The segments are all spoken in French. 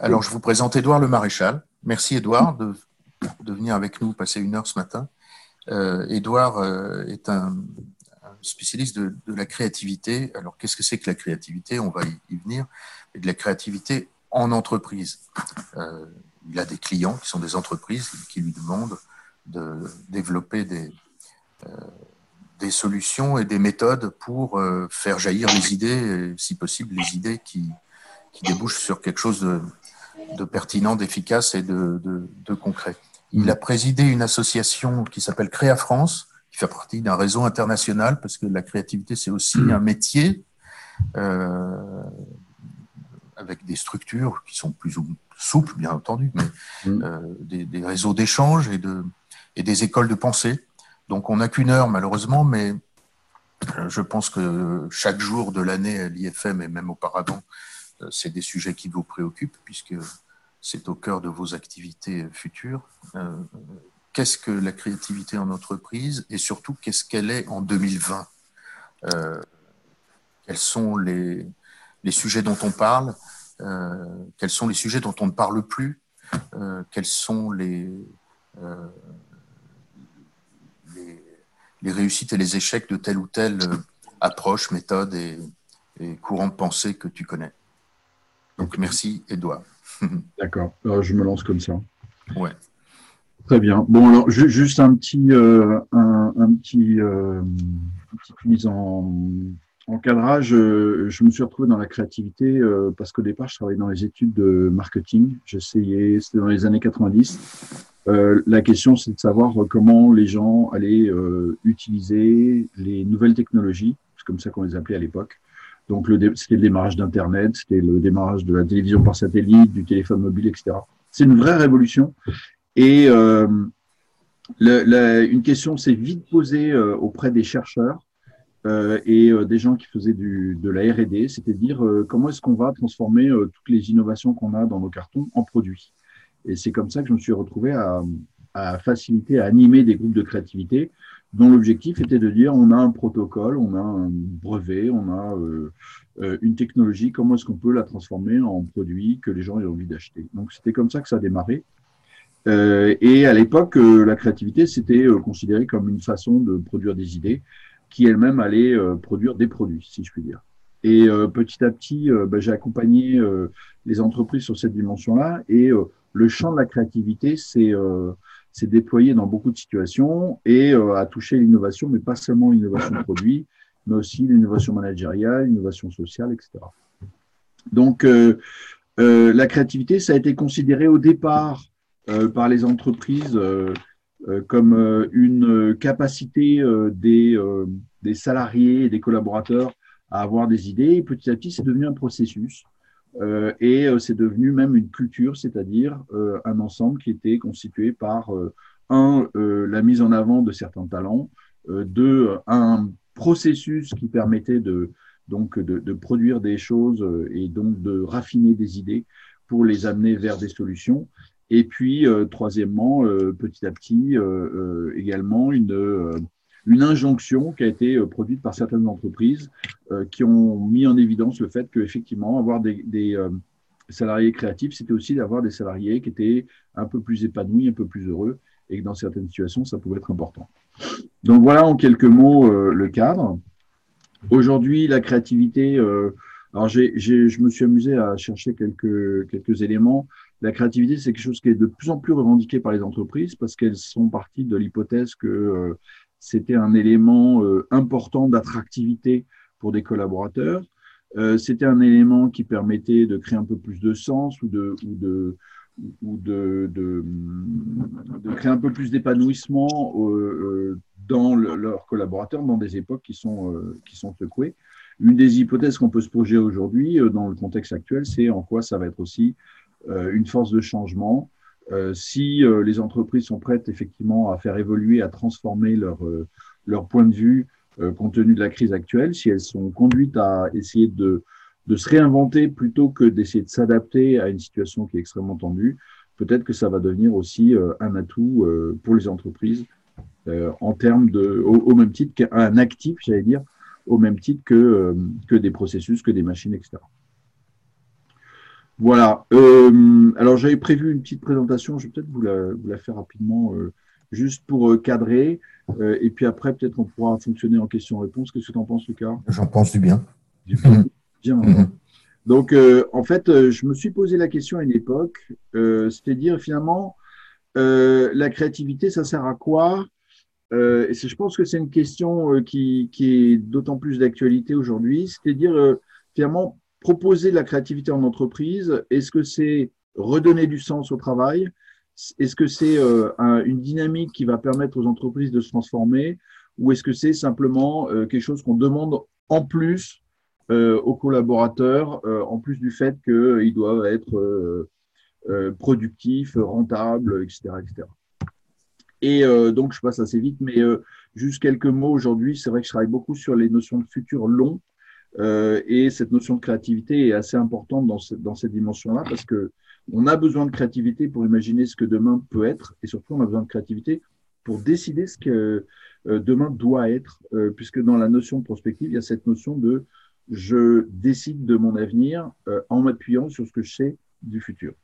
Alors, je vous présente Édouard Le Maréchal. Merci, Édouard, de, de, venir avec nous passer une heure ce matin. Euh, Édouard euh, est un, spécialiste de, la créativité. Alors, qu'est-ce que c'est que la créativité? On va y, venir. Et de la créativité en entreprise. Euh, il a des clients qui sont des entreprises qui lui demandent de développer des, des solutions et des méthodes pour faire jaillir les idées, si possible les idées qui, qui débouchent sur quelque chose de, de pertinent, d'efficace et de, de, concret. Il a présidé une association qui s'appelle Créa France, qui fait partie d'un réseau international, parce que la créativité, c'est aussi un métier, euh, avec des structures qui sont plus souples, bien entendu, mais mm. euh, des, des, réseaux d'échange et, de, et des écoles de pensée. Donc on n'a qu'une heure, malheureusement, mais euh, je pense que chaque jour de l'année à l'IFM et même auparavant, c'est des sujets qui vous préoccupent puisque c'est au cœur de vos activités futures. Euh, qu'est-ce que la créativité en entreprise et surtout qu'est-ce qu'elle est en 2020 euh, Quels sont les, sujets dont on parle? Quels sont les sujets dont on ne parle plus? Quels sont les, réussites et les échecs de telle ou telle approche, méthode et courant de pensée que tu connais? Donc merci, Edouard. D'accord, je me lance comme ça. Ouais. Très bien. Bon, alors juste un petit, euh, un, petit, euh, petite mise en, en cadrage. Je, me suis retrouvé dans la créativité euh, parce qu'au départ, je travaillais dans les études de marketing. J'essayais, c'était dans les années 90. la question, c'est de savoir comment les gens allaient utiliser les nouvelles technologies, c'est comme ça qu'on les appelait à l'époque, donc, c'était le démarrage d'Internet, c'était le démarrage de la télévision par satellite, du téléphone mobile, etc. C'est une vraie révolution. Et euh, une question s'est vite posée euh, auprès des chercheurs euh, et des gens qui faisaient de la R&D, c'était de dire comment est-ce qu'on va transformer toutes les innovations qu'on a dans nos cartons en produits? Et c'est comme ça que je me suis retrouvé à faciliter, à animer des groupes de créativité dont l'objectif était de dire on a un protocole, on a un brevet, on a euh, euh, une technologie, comment est-ce qu'on peut la transformer en produit que les gens aient envie d'acheter. Donc c'était comme ça que ça a démarré. Euh, et à l'époque, la créativité, c'était considéré comme une façon de produire des idées qui elles-mêmes allaient produire des produits, si je puis dire. Et petit à petit, bah, j'ai accompagné les entreprises sur cette dimension-là. Et le champ de la créativité, c'est s'est déployé dans beaucoup de situations et euh, a touché l'innovation, mais pas seulement l'innovation produit, mais aussi l'innovation managériale, l'innovation sociale, etc. Donc, euh, euh, la créativité, ça a été considéré au départ par les entreprises comme une capacité des, des salariés et des collaborateurs à avoir des idées. Et petit à petit, c'est devenu un processus. Euh, et euh, c'est devenu même une culture, c'est-à-dire euh, un ensemble qui était constitué par un la mise en avant de certains talents, deux un processus qui permettait de donc de, de, produire des choses et donc de raffiner des idées pour les amener vers des solutions. Et puis troisièmement, petit à petit également une une injonction qui a été euh, produite par certaines entreprises euh, qui ont mis en évidence le fait qu'effectivement, avoir des, euh, salariés créatifs, c'était aussi d'avoir des salariés qui étaient un peu plus épanouis, un peu plus heureux, et que dans certaines situations, ça pouvait être important. Donc voilà en quelques mots le cadre. Aujourd'hui, la créativité, alors je me suis amusé à chercher quelques, quelques éléments. La créativité, c'est quelque chose qui est de plus en plus revendiqué par les entreprises parce qu'elles sont parties de l'hypothèse que c'était un élément euh, important d'attractivité pour des collaborateurs. Euh, c'était un élément qui permettait de créer un peu plus de sens ou de, créer un peu plus d'épanouissement euh, dans leurs collaborateurs dans des époques qui sont, qui sont secouées. Une des hypothèses qu'on peut se projeter aujourd'hui dans le contexte actuel, c'est en quoi ça va être aussi une force de changement si euh, les entreprises sont prêtes effectivement à faire évoluer, à transformer leur, euh, point de vue compte tenu de la crise actuelle, si elles sont conduites à essayer de, de se réinventer plutôt que d'essayer de s'adapter à une situation qui est extrêmement tendue, peut-être que ça va devenir aussi un atout pour les entreprises en termes de, au, même titre qu'un actif, j'allais dire, au même titre que, que des processus, que des machines, etc. Voilà. Euh, alors j'avais prévu une petite présentation, je vais peut-être vous la, vous la faire rapidement, euh, juste pour euh, cadrer. et puis après, peut-être on pourra fonctionner en question-réponse. Qu'est-ce que tu en penses, Lucas? J'en pense du bien. Du bien. bien. Mhm. Donc, en fait, je me suis posé la question à une époque, c'est-à-dire finalement, la créativité, ça sert à quoi? Et je pense que c'est une question qui, qui est d'autant plus d'actualité aujourd'hui, c'est-à-dire finalement proposer de la créativité en entreprise, est-ce que c'est redonner du sens au travail? Est-ce que c'est euh, une dynamique qui va permettre aux entreprises de se transformer? Ou est-ce que c'est simplement euh, quelque chose qu'on demande en plus euh, aux collaborateurs, en plus du fait qu'ils doivent être productifs, rentables, etc. etc. Et donc, je passe assez vite, mais juste quelques mots aujourd'hui. C'est vrai que je travaille beaucoup sur les notions de futur long euh, et cette notion de créativité est assez importante dans, dans cette dimension-là parce que on a besoin de créativité pour imaginer ce que demain peut être et surtout on a besoin de créativité pour décider ce que euh, demain doit être, euh, puisque dans la notion de prospective, il y a cette notion de je décide de mon avenir en m'appuyant sur ce que je sais du futur.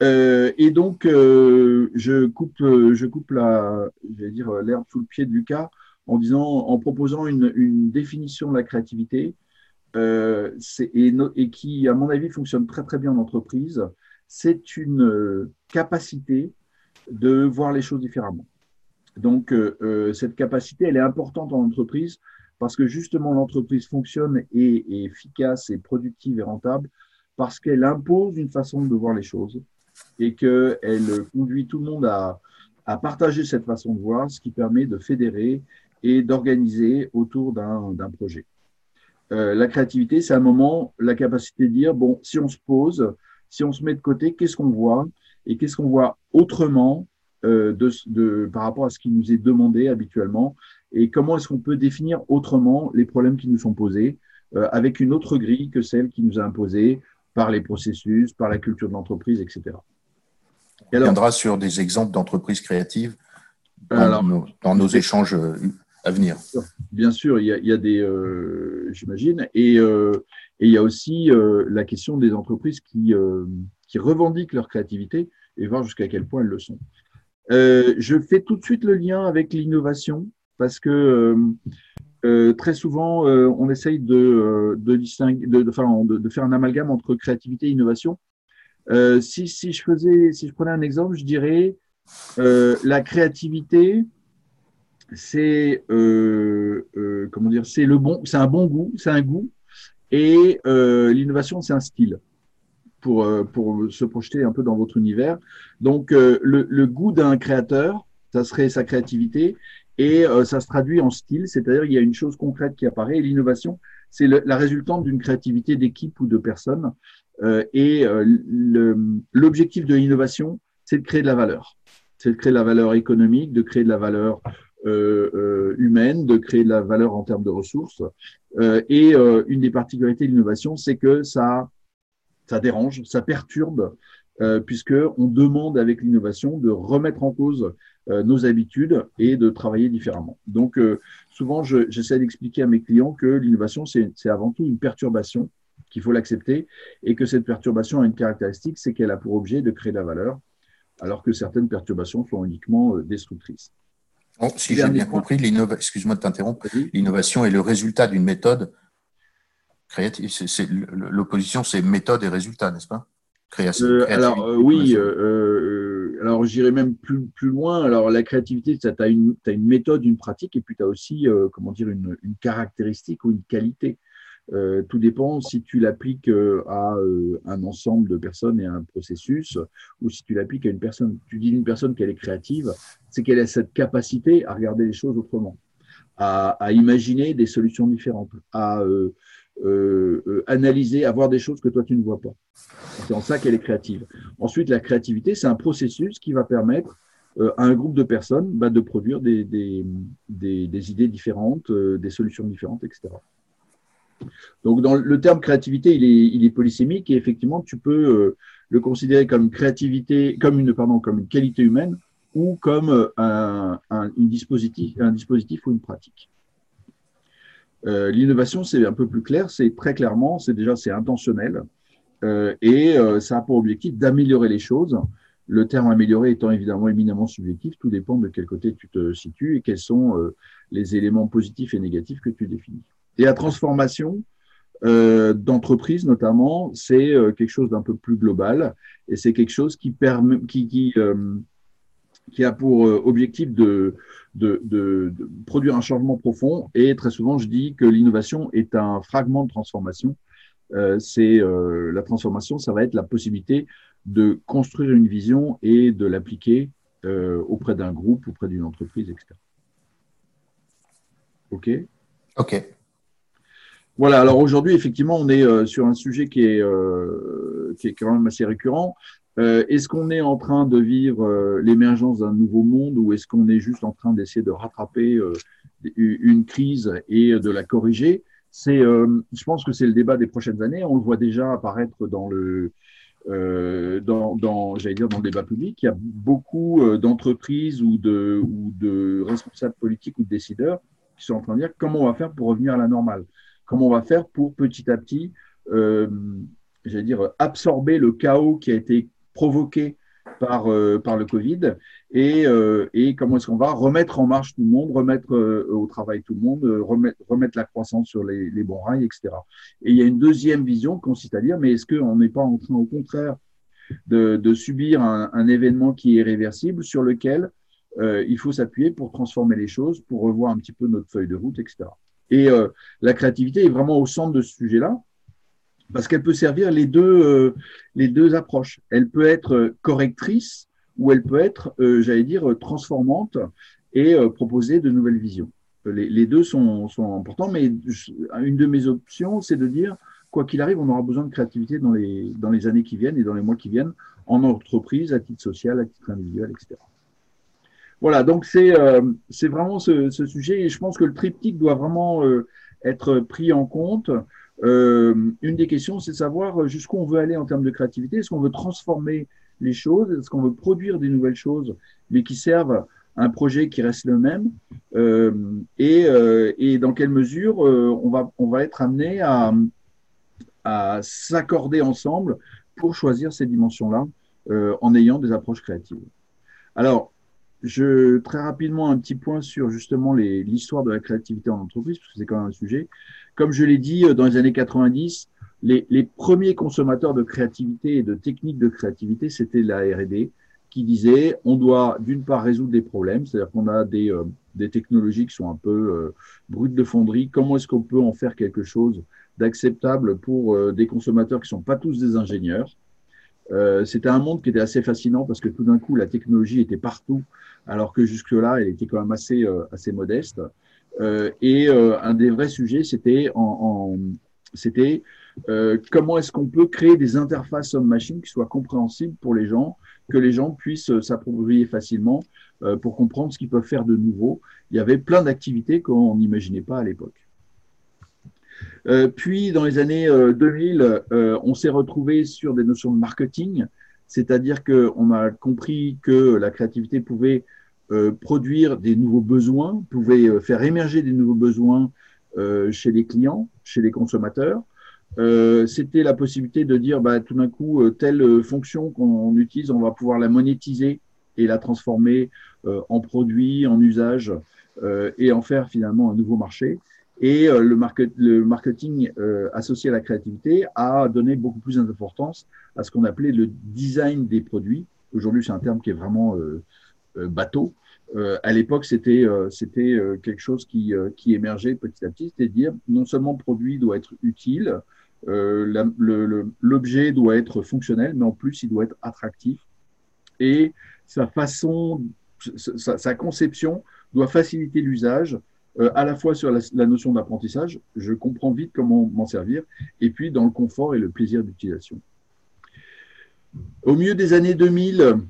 et donc, je coupe, je coupe la, dire l'herbe sous le pied de Lucas en disant, en proposant une, définition de la créativité, euh, et, qui, à mon avis, fonctionne très très bien en entreprise. C'est une euh, capacité de voir les choses différemment. Donc, euh, cette capacité, elle est importante en entreprise parce que justement, l'entreprise fonctionne et est efficace et productive et rentable parce qu'elle impose une façon de voir les choses et qu'elle conduit tout le monde à, à partager cette façon de voir, ce qui permet de fédérer et d'organiser autour d'un projet. Euh, la créativité, c'est un moment, la capacité de dire, bon, si on se pose, si on se met de côté, qu'est-ce qu'on voit et qu'est-ce qu'on voit autrement euh, de, de, par rapport à ce qui nous est demandé habituellement et comment est-ce qu'on peut définir autrement les problèmes qui nous sont posés euh, avec une autre grille que celle qui nous a imposée par les processus, par la culture de l'entreprise, etc. on viendra sur des exemples d'entreprises créatives dans, nos, dans nos échanges à venir. Bien sûr, il y a, des, euh, j'imagine, et, euh, et, il y a aussi euh, la question des entreprises qui, revendiquent leur créativité et voir jusqu'à quel point elles le sont. je fais tout de suite le lien avec l'innovation parce que très souvent on essaye de, distinguer, de, faire un amalgame entre créativité et innovation. si je prenais un exemple, je dirais la créativité, c'est euh, euh, comment dire, c'est le bon, c'est un bon goût, c'est un goût, et euh, l'innovation, c'est un style pour pour se projeter un peu dans votre univers. Donc le, goût d'un créateur, ça serait sa créativité, et ça se traduit en style, c'est-à-dire il y a une chose concrète qui apparaît. L'innovation, c'est la résultante d'une créativité d'équipe ou de personnes. et l'objectif de l'innovation, c'est de créer de la valeur. C'est de créer de la valeur économique, de créer de la valeur humaine, de créer de la valeur en termes de ressources. Euh, et une des particularités de l'innovation, c'est que ça, ça dérange, ça perturbe, puisque on demande avec l'innovation de remettre en cause nos habitudes et de travailler différemment. Donc, souvent, j'essaie d'expliquer à mes clients que l'innovation, c'est avant tout une perturbation, qu'il faut l'accepter, et que cette perturbation a une caractéristique, c'est qu'elle a pour objet de créer de la valeur, alors que certaines perturbations sont uniquement destructrices si j'ai bien compris, excuse-moi de t'interrompre, l'innovation est le résultat d'une méthode créative. L'opposition, c'est méthode et résultat, n'est-ce pas? Création. Euh, alors euh, oui, euh, alors j'irai même plus, plus loin. Alors la créativité, tu as, une, une méthode, une pratique, et puis tu as aussi, comment dire, une, une, caractéristique ou une qualité. Euh, tout dépend si tu l'appliques euh, à euh, un ensemble de personnes et à un processus, ou si tu l'appliques à une personne. Tu dis une personne qu'elle est créative, c'est qu'elle a cette capacité à regarder les choses autrement, à, imaginer des solutions différentes, à analyser, à voir des choses que toi tu ne vois pas. C'est en ça qu'elle est créative. Ensuite, la créativité, c'est un processus qui va permettre à un groupe de personnes bah, de produire des idées différentes, des solutions différentes, etc. Donc, dans le terme créativité, il est, polysémique et effectivement, tu peux euh, le considérer comme créativité, comme une, qualité humaine ou comme euh, un dispositif ou une pratique. Euh, L'innovation, c'est un peu plus clair, c'est très clairement, c'est déjà c'est intentionnel et ça a pour objectif d'améliorer les choses. Le terme améliorer étant évidemment éminemment subjectif, tout dépend de quel côté tu te situes et quels sont les éléments positifs et négatifs que tu définis. Et la transformation, euh, d'entreprise notamment, c'est euh, quelque chose d'un peu plus global et c'est quelque chose qui, permet, qui, qui, euh, qui a pour objectif de, de, de, de, produire un changement profond. Et très souvent, je dis que l'innovation est un fragment de transformation. c'est la transformation, ça va être la possibilité de construire une vision et de l'appliquer auprès d'un groupe, auprès d'une entreprise, etc. OK? OK. Voilà, alors aujourd'hui, effectivement, on est euh, sur un sujet qui est, euh, qui est quand même assez récurrent. Euh, est-ce qu'on est en train de vivre l'émergence d'un nouveau monde ou est-ce qu'on est juste en train d'essayer de rattraper une crise et de la corriger? C'est, je pense que c'est le débat des prochaines années. On le voit déjà apparaître dans le, dans, dans j'allais dire dans le débat public. Il y a beaucoup d'entreprises ou de, ou de responsables politiques ou de décideurs qui sont en train de dire comment on va faire pour revenir à la normale comment on va faire pour petit à petit, euh, j'allais dire, absorber le chaos qui a été provoqué par, euh, le Covid et, euh, et comment est-ce qu'on va remettre en marche tout le monde, remettre au travail tout le monde, remettre, la croissance sur les, bons rails, etc. Et il y a une deuxième vision qui consiste à dire, mais est-ce qu'on n'est pas en train, au contraire, de, de subir un, un, événement qui est irréversible sur lequel il faut s'appuyer pour transformer les choses, pour revoir un petit peu notre feuille de route, etc. Et euh, la créativité est vraiment au centre de ce sujet-là, parce qu'elle peut servir les deux, euh, les deux approches. Elle peut être correctrice ou elle peut être, euh, j'allais dire, transformante et proposer de nouvelles visions. Les, les deux sont, sont, importants, mais une de mes options, c'est de dire, quoi qu'il arrive, on aura besoin de créativité dans les, dans les années qui viennent et dans les mois qui viennent, en entreprise, à titre social, à titre individuel, etc. Voilà, donc c'est euh, c'est vraiment ce, ce, sujet et je pense que le triptyque doit vraiment euh, être pris en compte. Euh, une des questions, c'est savoir jusqu'où on veut aller en termes de créativité. Est-ce qu'on veut transformer les choses? Est-ce qu'on veut produire des nouvelles choses, mais qui servent à un projet qui reste le même? Euh, et, et, dans quelle mesure on, va, on va être amené à, à s'accorder ensemble pour choisir ces dimensions-là en ayant des approches créatives? Alors, je, très rapidement, un petit point sur justement l'histoire de la créativité en entreprise, parce que c'est quand même un sujet. Comme je l'ai dit, euh, dans les années 90, les, les, premiers consommateurs de créativité et de techniques de créativité, c'était la R&D, qui disait on doit d'une part résoudre des problèmes, c'est-à-dire qu'on a des, euh, technologies qui sont un peu euh, brutes de fonderie. Comment est-ce qu'on peut en faire quelque chose d'acceptable pour des consommateurs qui sont pas tous des ingénieurs? Euh, C'était un monde qui était assez fascinant parce que tout d'un coup, la technologie était partout alors que jusque-là, elle était quand même assez, euh, assez modeste. Euh, et euh, un des vrais sujets, c'était en, en c'était euh, comment est-ce qu'on peut créer des interfaces homme-machine qui soient compréhensibles pour les gens, que les gens puissent s'approprier facilement pour comprendre ce qu'ils peuvent faire de nouveau. Il y avait plein d'activités qu'on n'imaginait pas à l'époque. Euh, puis, dans les années 2000, on s'est retrouvé sur des notions de marketing, c'est-à-dire qu'on a compris que la créativité pouvait euh, produire des nouveaux besoins, pouvait euh, faire émerger des nouveaux besoins euh, chez les clients, chez les consommateurs. C'était la possibilité de dire, bah, tout d'un coup, telle fonction qu'on utilise, on va pouvoir la monétiser et la transformer en produit, en usage et en faire finalement un nouveau marché. Et le, le, marketing associé à la créativité a donné beaucoup plus d'importance à ce qu'on appelait le design des produits. Aujourd'hui, c'est un terme qui est vraiment bateau, euh, à l'époque, c'était euh, c'était euh, quelque chose qui, qui émergeait petit à petit, c'est-à-dire non seulement le produit doit être utile, l'objet doit être fonctionnel, mais en plus, il doit être attractif. Et sa façon, sa, sa conception doit faciliter l'usage, à la fois sur la, notion d'apprentissage, je comprends vite comment m'en servir, et puis dans le confort et le plaisir d'utilisation. Au milieu des années 2000,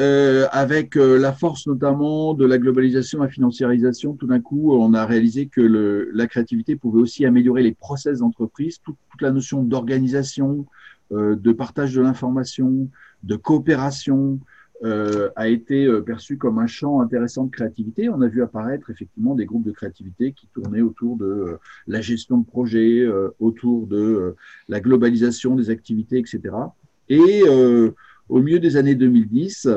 euh, avec euh, la force notamment de la globalisation, la financiarisation, tout d'un coup, on a réalisé que la créativité pouvait aussi améliorer les process d'entreprise, toute, toute, la notion d'organisation, euh, de partage de l'information, de coopération, a été perçu comme un champ intéressant de créativité. On a vu apparaître effectivement des groupes de créativité qui tournaient autour de la gestion de projets, autour de la globalisation des activités, etc. Et au milieu des années 2010,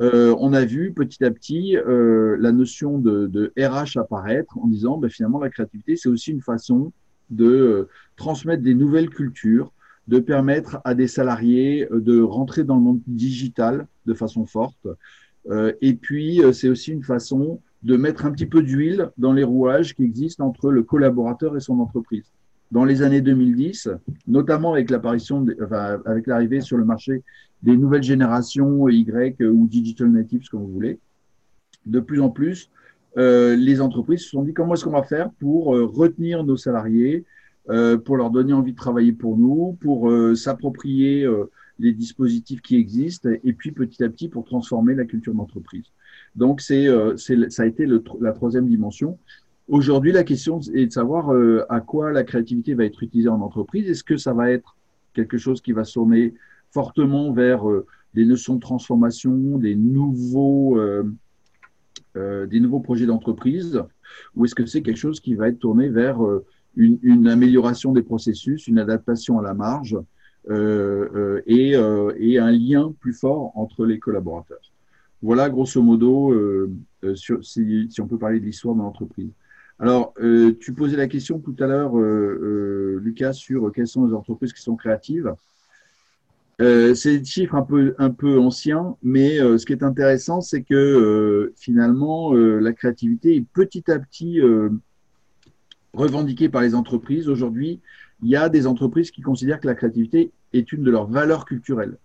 euh, on a vu petit à petit euh, la notion de, RH apparaître en disant ben, finalement la créativité, c'est aussi une façon de euh, transmettre des nouvelles cultures, de permettre à des salariés de rentrer dans le monde digital de façon forte. et puis, c'est aussi une façon de mettre un petit peu d'huile dans les rouages qui existent entre le collaborateur et son entreprise. Dans les années 2010, notamment avec l'apparition, avec l'arrivée sur le marché des nouvelles générations Y ou digital natives, comme vous voulez. De plus en plus, euh, les entreprises se sont dit comment est-ce qu'on va faire pour euh, retenir nos salariés, euh, pour leur donner envie de travailler pour nous, pour s'approprier les dispositifs qui existent, et puis petit à petit pour transformer la culture d'entreprise. Donc c'est, ça a été la troisième dimension. Aujourd'hui, la question est de savoir à quoi la créativité va être utilisée en entreprise. Est-ce que ça va être quelque chose qui va sonner fortement vers euh, des notions de transformation, des nouveaux, euh, euh, des nouveaux projets d'entreprise, ou est-ce que c'est quelque chose qui va être tourné vers une, amélioration des processus, une adaptation à la marge et, un lien plus fort entre les collaborateurs Voilà, grosso modo, si, on peut parler de l'histoire de l'entreprise. Alors, tu posais la question tout à l'heure, Lucas, sur quelles sont les entreprises qui sont créatives. Euh, c'est des chiffres un peu, un peu anciens, mais euh, ce qui est intéressant, c'est que euh, finalement, la créativité est petit à petit revendiquée par les entreprises. Aujourd'hui, il y a des entreprises qui considèrent que la créativité est une de leurs valeurs culturelles,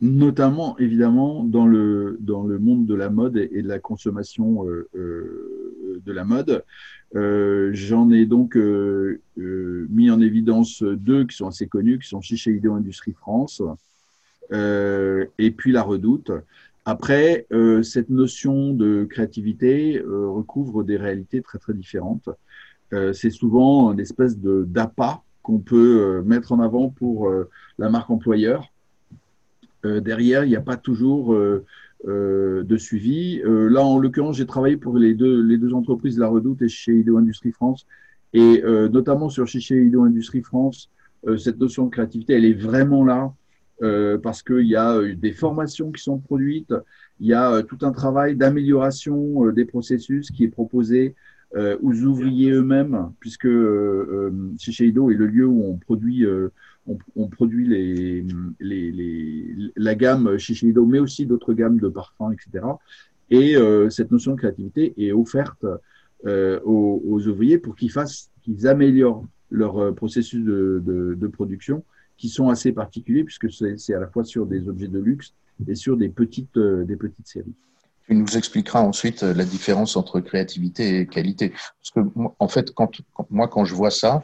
notamment évidemment dans le, dans le monde de la mode et, de la consommation de la mode. Euh, j'en ai donc euh, euh, mis en évidence deux qui sont assez connus, qui sont Shiseido Industrie France et puis La Redoute. Après, cette notion de créativité recouvre des réalités très très différentes. C'est souvent une espèce d'appât qu'on peut mettre en avant pour la marque employeur. derrière, il n'y a pas toujours euh, de suivi. Euh, là, en l'occurrence, j'ai travaillé pour les deux, les deux entreprises, La Redoute et chez Ido Industrie France. Et euh, notamment sur chez Ido Industrie France, cette notion de créativité, elle est vraiment là parce qu'il y a des formations qui sont produites, il y a tout un travail d'amélioration des processus qui est proposé aux ouvriers eux-mêmes, puisque Shiseido est le lieu où on produit on, produit les, la gamme Shiseido, mais aussi d'autres gammes de parfums, etc. Et euh, cette notion de créativité est offerte euh, aux, ouvriers pour qu'ils fassent, qu'ils améliorent leur euh, processus de, production, qui sont assez particuliers puisque c'est à la fois sur des objets de luxe et sur des petites, des petites séries. Tu nous expliqueras ensuite la différence entre créativité et qualité. Parce que, en fait, quand, moi, quand je vois ça,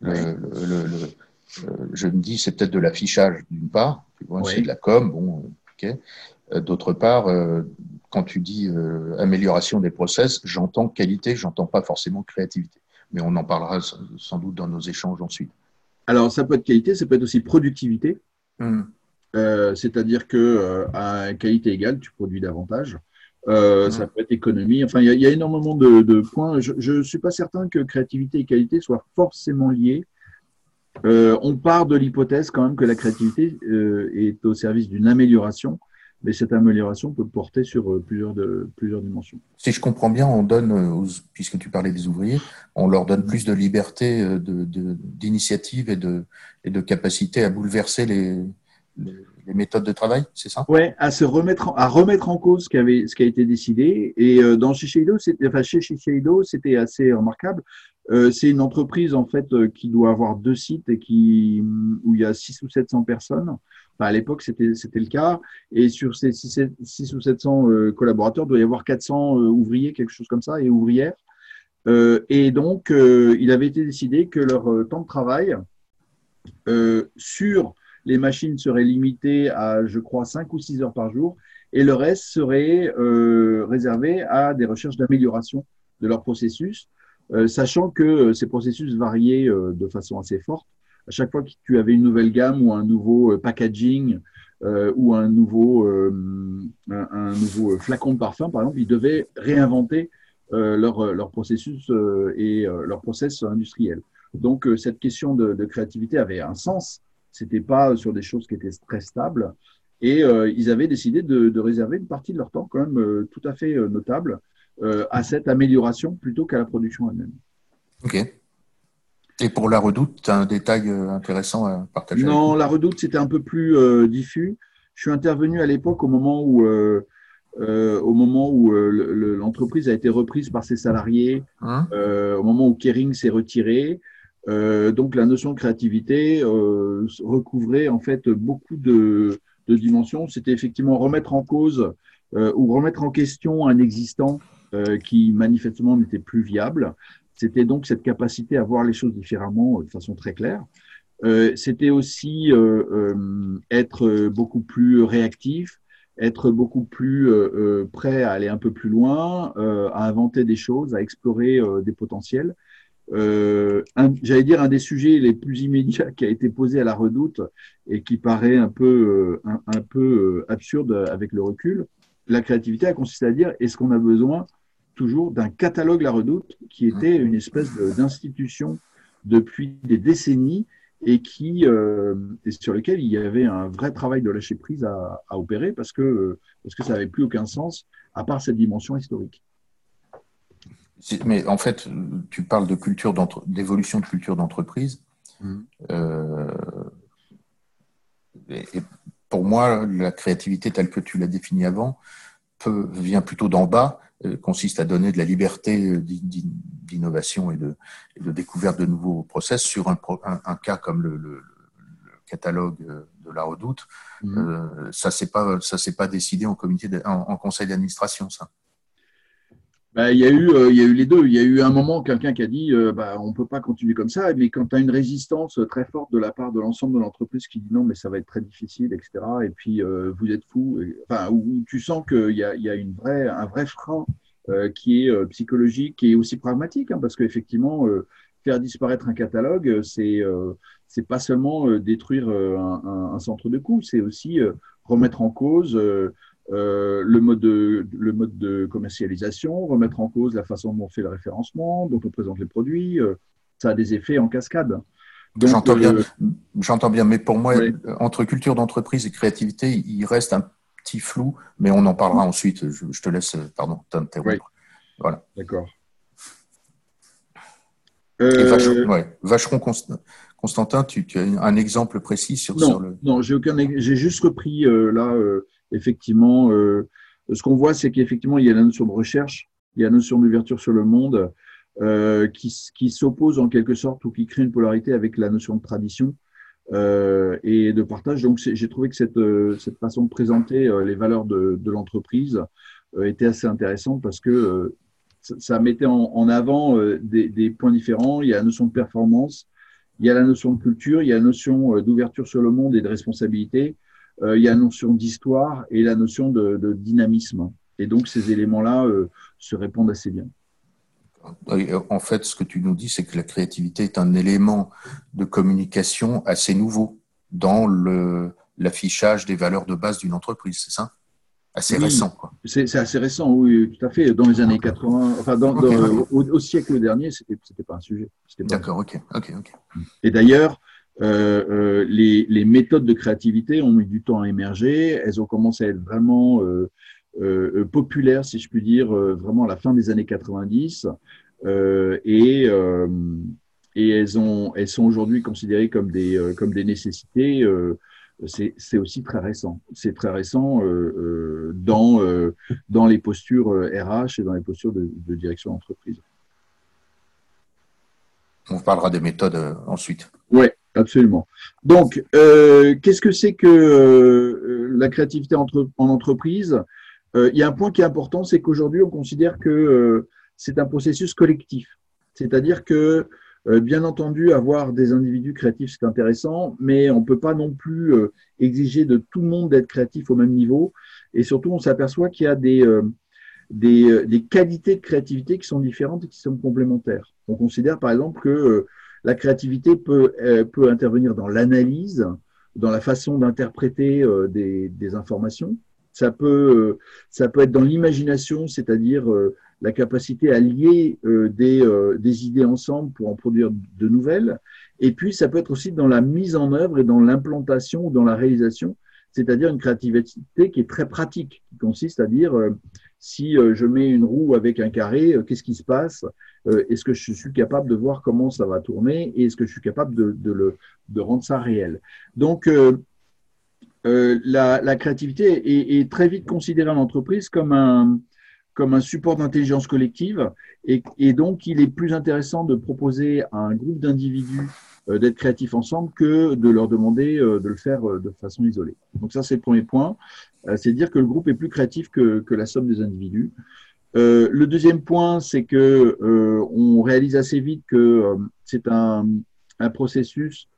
le, euh, je me dis, c'est peut-être de l'affichage d'une part, c'est de la com, bon, ok. Euh, d'autre part, euh, quand tu dis amélioration des process, j'entends qualité, j'entends pas forcément créativité. Mais on en parlera sans doute dans nos échanges ensuite. Alors, ça peut être qualité, ça peut être aussi productivité. Hmm. C'est-à-dire que à qualité égale, tu produis davantage. Hmm. Ça peut être économie. Enfin, il y, a énormément de, de points. Je ne suis pas certain que créativité et qualité soient forcément liés euh, on part de l'hypothèse quand même que la créativité euh, est au service d'une amélioration, mais cette amélioration peut porter sur euh, plusieurs, de, plusieurs dimensions. Si je comprends bien, on donne, puisque tu parlais des ouvriers, on leur donne plus de liberté d'initiative et, de, et de capacité à bouleverser les, les méthodes de travail, c'est ça? Oui, à se remettre, à remettre en cause ce qui, avait, ce qui a été décidé. Et dans Shiseido, enfin, chez Shiseido, c'était assez remarquable. Euh, c'est une entreprise en fait euh, qui doit avoir deux sites et qui où il y a 6 ou 700 personnes. À l'époque, c'était le cas. Et sur ces 6, ou 700 euh, collaborateurs, il doit y avoir 400 ouvriers, quelque chose comme ça, et ouvrières. et donc, il avait été décidé que leur temps de travail sur les machines serait limité à, je crois, 5 ou 6 heures par jour, et le reste serait réservé à des recherches d'amélioration de leur processus euh, sachant que euh, ces processus variaient euh, de façon assez forte. À chaque fois que tu avais une nouvelle gamme ou un nouveau packaging ou un nouveau, nouveau flacon de parfum, par exemple, ils devaient réinventer leur, processus et leur process industriel. Donc, cette question de, de créativité avait un sens. C'était pas sur des choses qui étaient très stables. Et ils avaient décidé de, de, réserver une partie de leur temps, quand même tout à fait notable, à cette amélioration plutôt qu'à la production elle-même. Ok. Et pour la redoute, un détail euh, intéressant à partager Non, la redoute, c'était un peu plus euh, diffus. Je suis intervenu à l'époque au moment où, euh, au moment où l'entreprise a été reprise par ses salariés, hein? au moment où Kering s'est retiré. donc la notion de créativité recouvrait en fait beaucoup de, de dimensions. C'était effectivement remettre en cause ou remettre en question un existant qui manifestement n'était plus viable. C'était donc cette capacité à voir les choses différemment euh, de façon très claire. Euh, c'était aussi euh, être beaucoup plus réactif, être beaucoup plus prêt à aller un peu plus loin, à inventer des choses, à explorer des potentiels. J'allais dire un des sujets les plus immédiats qui a été posé à la redoute et qui paraît un peu, un peu absurde avec le recul. La créativité a consisté à dire est-ce qu'on a besoin toujours d'un catalogue La Redoute, qui était une espèce d'institution depuis des décennies et qui euh, sur lequel il y avait un vrai travail de lâcher prise à, opérer parce que, parce que ça n'avait plus aucun sens à part cette dimension historique. Mais en fait, tu parles de culture d'évolution de culture d'entreprise. Mmh. Euh, et pour moi, la créativité telle que tu l'as définie avant peut, vient plutôt d'en bas euh, consiste à donner de la liberté euh, d'innovation et de, de, découverte de nouveaux process sur un, un, cas comme le, catalogue euh, de la Redoute. Mmh. ça c'est pas ça c'est pas décidé en comité en, conseil d'administration ça. Bah, il, y a eu, il y a eu les deux. Il y a eu un moment quelqu'un qui a dit bah, on ne peut pas continuer comme ça, mais quand tu as une résistance très forte de la part de l'ensemble de l'entreprise qui dit non, mais ça va être très difficile, etc., et puis vous êtes fou, enfin, où tu sens qu'il y a, il y a une vraie, un vrai frein qui est psychologique et aussi pragmatique, hein, parce qu'effectivement, faire disparaître un catalogue, c'est c'est pas seulement détruire un, un, centre de coût, c'est aussi remettre en cause euh, le, mode de, le mode de commercialisation, remettre en cause la façon dont on fait le référencement, dont on présente les produits. Euh, ça a des effets en cascade. J'entends bien, euh, j'entends bien, mais pour moi, entre culture d'entreprise et créativité, il reste un petit flou, mais on en parlera ensuite. Je, te laisse, pardon, t'interrompre. Voilà. D'accord. Vacheron, Constantin, tu, as un exemple précis sur, non, le. Non, j'ai aucun. J'ai juste repris là effectivement, euh, ce qu'on voit, c'est qu'effectivement, il y a la notion de recherche, il y a la notion d'ouverture sur le monde euh, qui, qui s'oppose en quelque sorte ou qui crée une polarité avec la notion de tradition euh, et de partage. Donc, j'ai trouvé que cette, cette façon de présenter les valeurs de, de l'entreprise était assez intéressante parce que ça mettait en, avant des, des, points différents. Il y a la notion de performance, il y a la notion de culture, il y a la notion d'ouverture sur le monde et de responsabilité. Euh, il y a la notion d'histoire et la notion de, dynamisme. Et donc, ces éléments-là euh, se répondent assez bien. En fait, ce que tu nous dis, c'est que la créativité est un élément de communication assez nouveau dans l'affichage des valeurs de base d'une entreprise, c'est ça? Assez récent. C'est assez récent, oui, tout à fait. Dans les années 80, enfin, dans, au, siècle dernier, ce n'était pas un sujet. D'accord, ok, ok, ok. Et d'ailleurs, euh, euh, les, les, méthodes de créativité ont mis du temps à émerger. Elles ont commencé à être vraiment euh, populaires, si je puis dire, vraiment à la fin des années 90. et, et elles, ont, elles sont aujourd'hui considérées comme des, comme des nécessités. c'est aussi très récent. C'est très récent dans, dans les postures RH et dans les postures de, de direction d'entreprise. On parlera des méthodes ensuite. Oui, Absolument. Donc, euh, qu'est-ce que c'est que euh, la créativité entre, en entreprise? Euh, Il y a un point qui est important, c'est qu'aujourd'hui, on considère que c'est un processus collectif. C'est-à-dire que, bien entendu, avoir des individus créatifs, c'est intéressant, mais on ne peut pas non plus exiger de tout le monde d'être créatif au même niveau. Et surtout, on s'aperçoit qu'il y a des, qualités de créativité qui sont différentes et qui sont complémentaires. On considère, par exemple, que la créativité peut, euh, peut intervenir dans l'analyse, dans la façon d'interpréter des, des, informations. Ça peut, ça peut être dans l'imagination, c'est-à-dire la capacité à lier des, des idées ensemble pour en produire de nouvelles. Et puis, ça peut être aussi dans la mise en œuvre et dans l'implantation ou dans la réalisation, c'est-à-dire une créativité qui est très pratique, qui consiste à dire euh, si euh, je mets une roue avec un carré, euh, qu'est-ce qui se passe? Est-ce que je suis capable de voir comment ça va tourner Et est-ce que je suis capable de, de, rendre ça réel? Donc, la, créativité est, très vite considérée en entreprise comme un, comme un support d'intelligence collective. Et, et, donc, il est plus intéressant de proposer à un groupe d'individus euh, d'être créatifs ensemble que de leur demander euh, de le faire euh, de façon isolée. Donc ça, c'est le premier point. c'est dire que le groupe est plus créatif que, la somme des individus. Euh, le deuxième point, c'est que euh, on réalise assez vite que c'est un, processus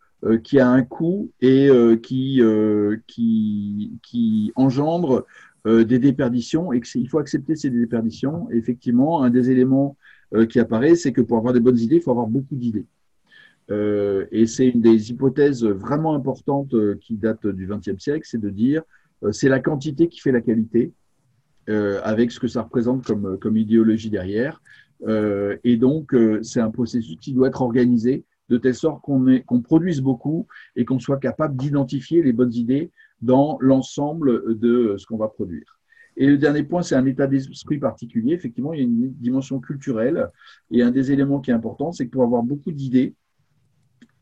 qui a un coût et qui, engendre euh, des déperditions et qu'il faut accepter ces déperditions. effectivement, un des éléments euh, qui apparaît, c'est que pour avoir des bonnes idées, il faut avoir beaucoup d'idées. Euh, et c'est une des hypothèses vraiment importantes qui date du XXe siècle, c'est de dire c'est la quantité qui fait la qualité, avec ce que ça représente comme, comme idéologie derrière. et donc, c'est un processus qui doit être organisé de telle sorte qu'on produise beaucoup et qu'on soit capable d'identifier les bonnes idées dans l'ensemble de ce qu'on va produire. Et le dernier point, c'est un état d'esprit particulier. Effectivement, il y a une dimension culturelle. Et un des éléments qui est important, c'est que pour avoir beaucoup d'idées,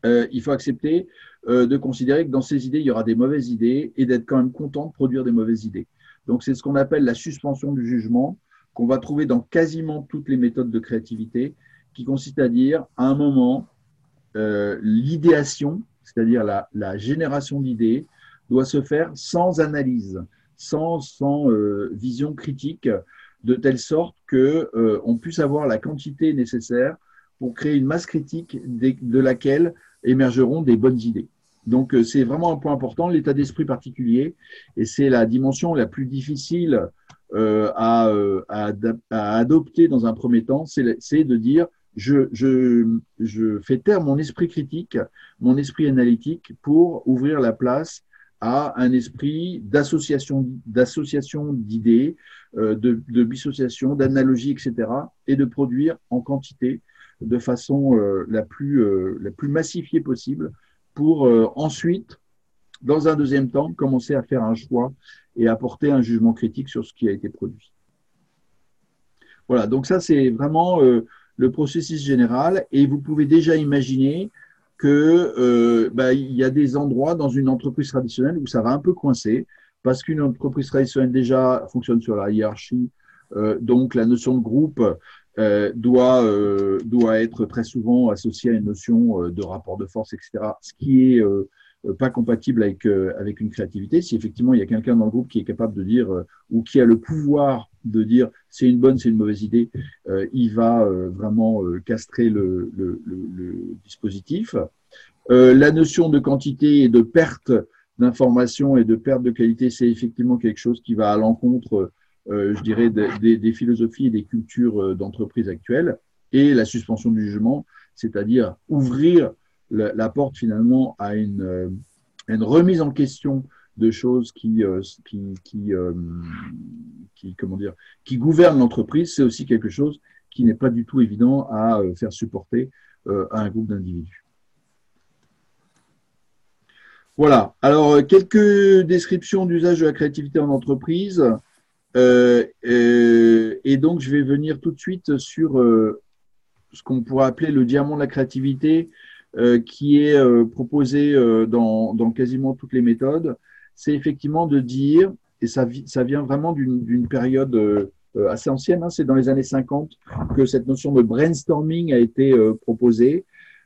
euh, il faut accepter euh, de considérer que dans ces idées, il y aura des mauvaises idées et d'être quand même content de produire des mauvaises idées. Donc, c'est ce qu'on appelle la suspension du jugement, qu'on va trouver dans quasiment toutes les méthodes de créativité, qui consiste à dire, à un moment, euh, l'idéation, c'est-à-dire la, génération d'idées, doit se faire sans analyse, sans, sans vision critique, de telle sorte que euh, on puisse avoir la quantité nécessaire pour créer une masse critique de, laquelle émergeront des bonnes idées. Donc euh, c'est vraiment un point important, l'état d'esprit particulier, et c'est la dimension la plus difficile euh, à, à, adopter dans un premier temps, c'est de dire je, fais taire mon esprit critique, mon esprit analytique pour ouvrir la place à un esprit d'association d'idées, euh, de, de, d'analogie, etc., et de produire en quantité de façon euh, la, plus, euh, la plus massifiée possible pour ensuite, dans un deuxième temps, commencer à faire un choix et apporter un jugement critique sur ce qui a été produit. Voilà, donc ça c'est vraiment le processus général et vous pouvez déjà imaginer que euh, bah, y a des endroits dans une entreprise traditionnelle où ça va un peu coincer parce qu'une entreprise traditionnelle déjà fonctionne sur la hiérarchie, euh, donc la notion de groupe euh, doit euh, doit être très souvent associée à une notion euh, de rapport de force, etc. Ce qui est euh, pas compatible avec avec une créativité. Si effectivement il y a quelqu'un dans le groupe qui est capable de dire ou qui a le pouvoir de dire c'est une bonne, c'est une mauvaise idée, euh, il va euh, vraiment euh, castrer le, le, le, dispositif. la notion de quantité et de perte d'information et de perte de qualité, c'est effectivement quelque chose qui va à l'encontre, je dirais, des, philosophies et des cultures d'entreprise actuelles. Et la suspension du jugement, c'est-à-dire ouvrir la, porte finalement à une, une remise en question de choses qui, euh, euh, comment dire, qui gouvernent l'entreprise, c'est aussi quelque chose qui n'est pas du tout évident à euh, faire supporter à un groupe d'individus. Voilà. Alors, quelques descriptions d'usage de la créativité en entreprise. Euh, et donc, je vais venir tout de suite sur euh, ce qu'on pourrait appeler le diamant de la créativité, euh, qui est proposé dans, dans, quasiment toutes les méthodes c'est effectivement de dire, et ça, ça vient vraiment d'une période euh, assez ancienne, hein, c'est dans les années 50 que cette notion de brainstorming a été euh, proposée.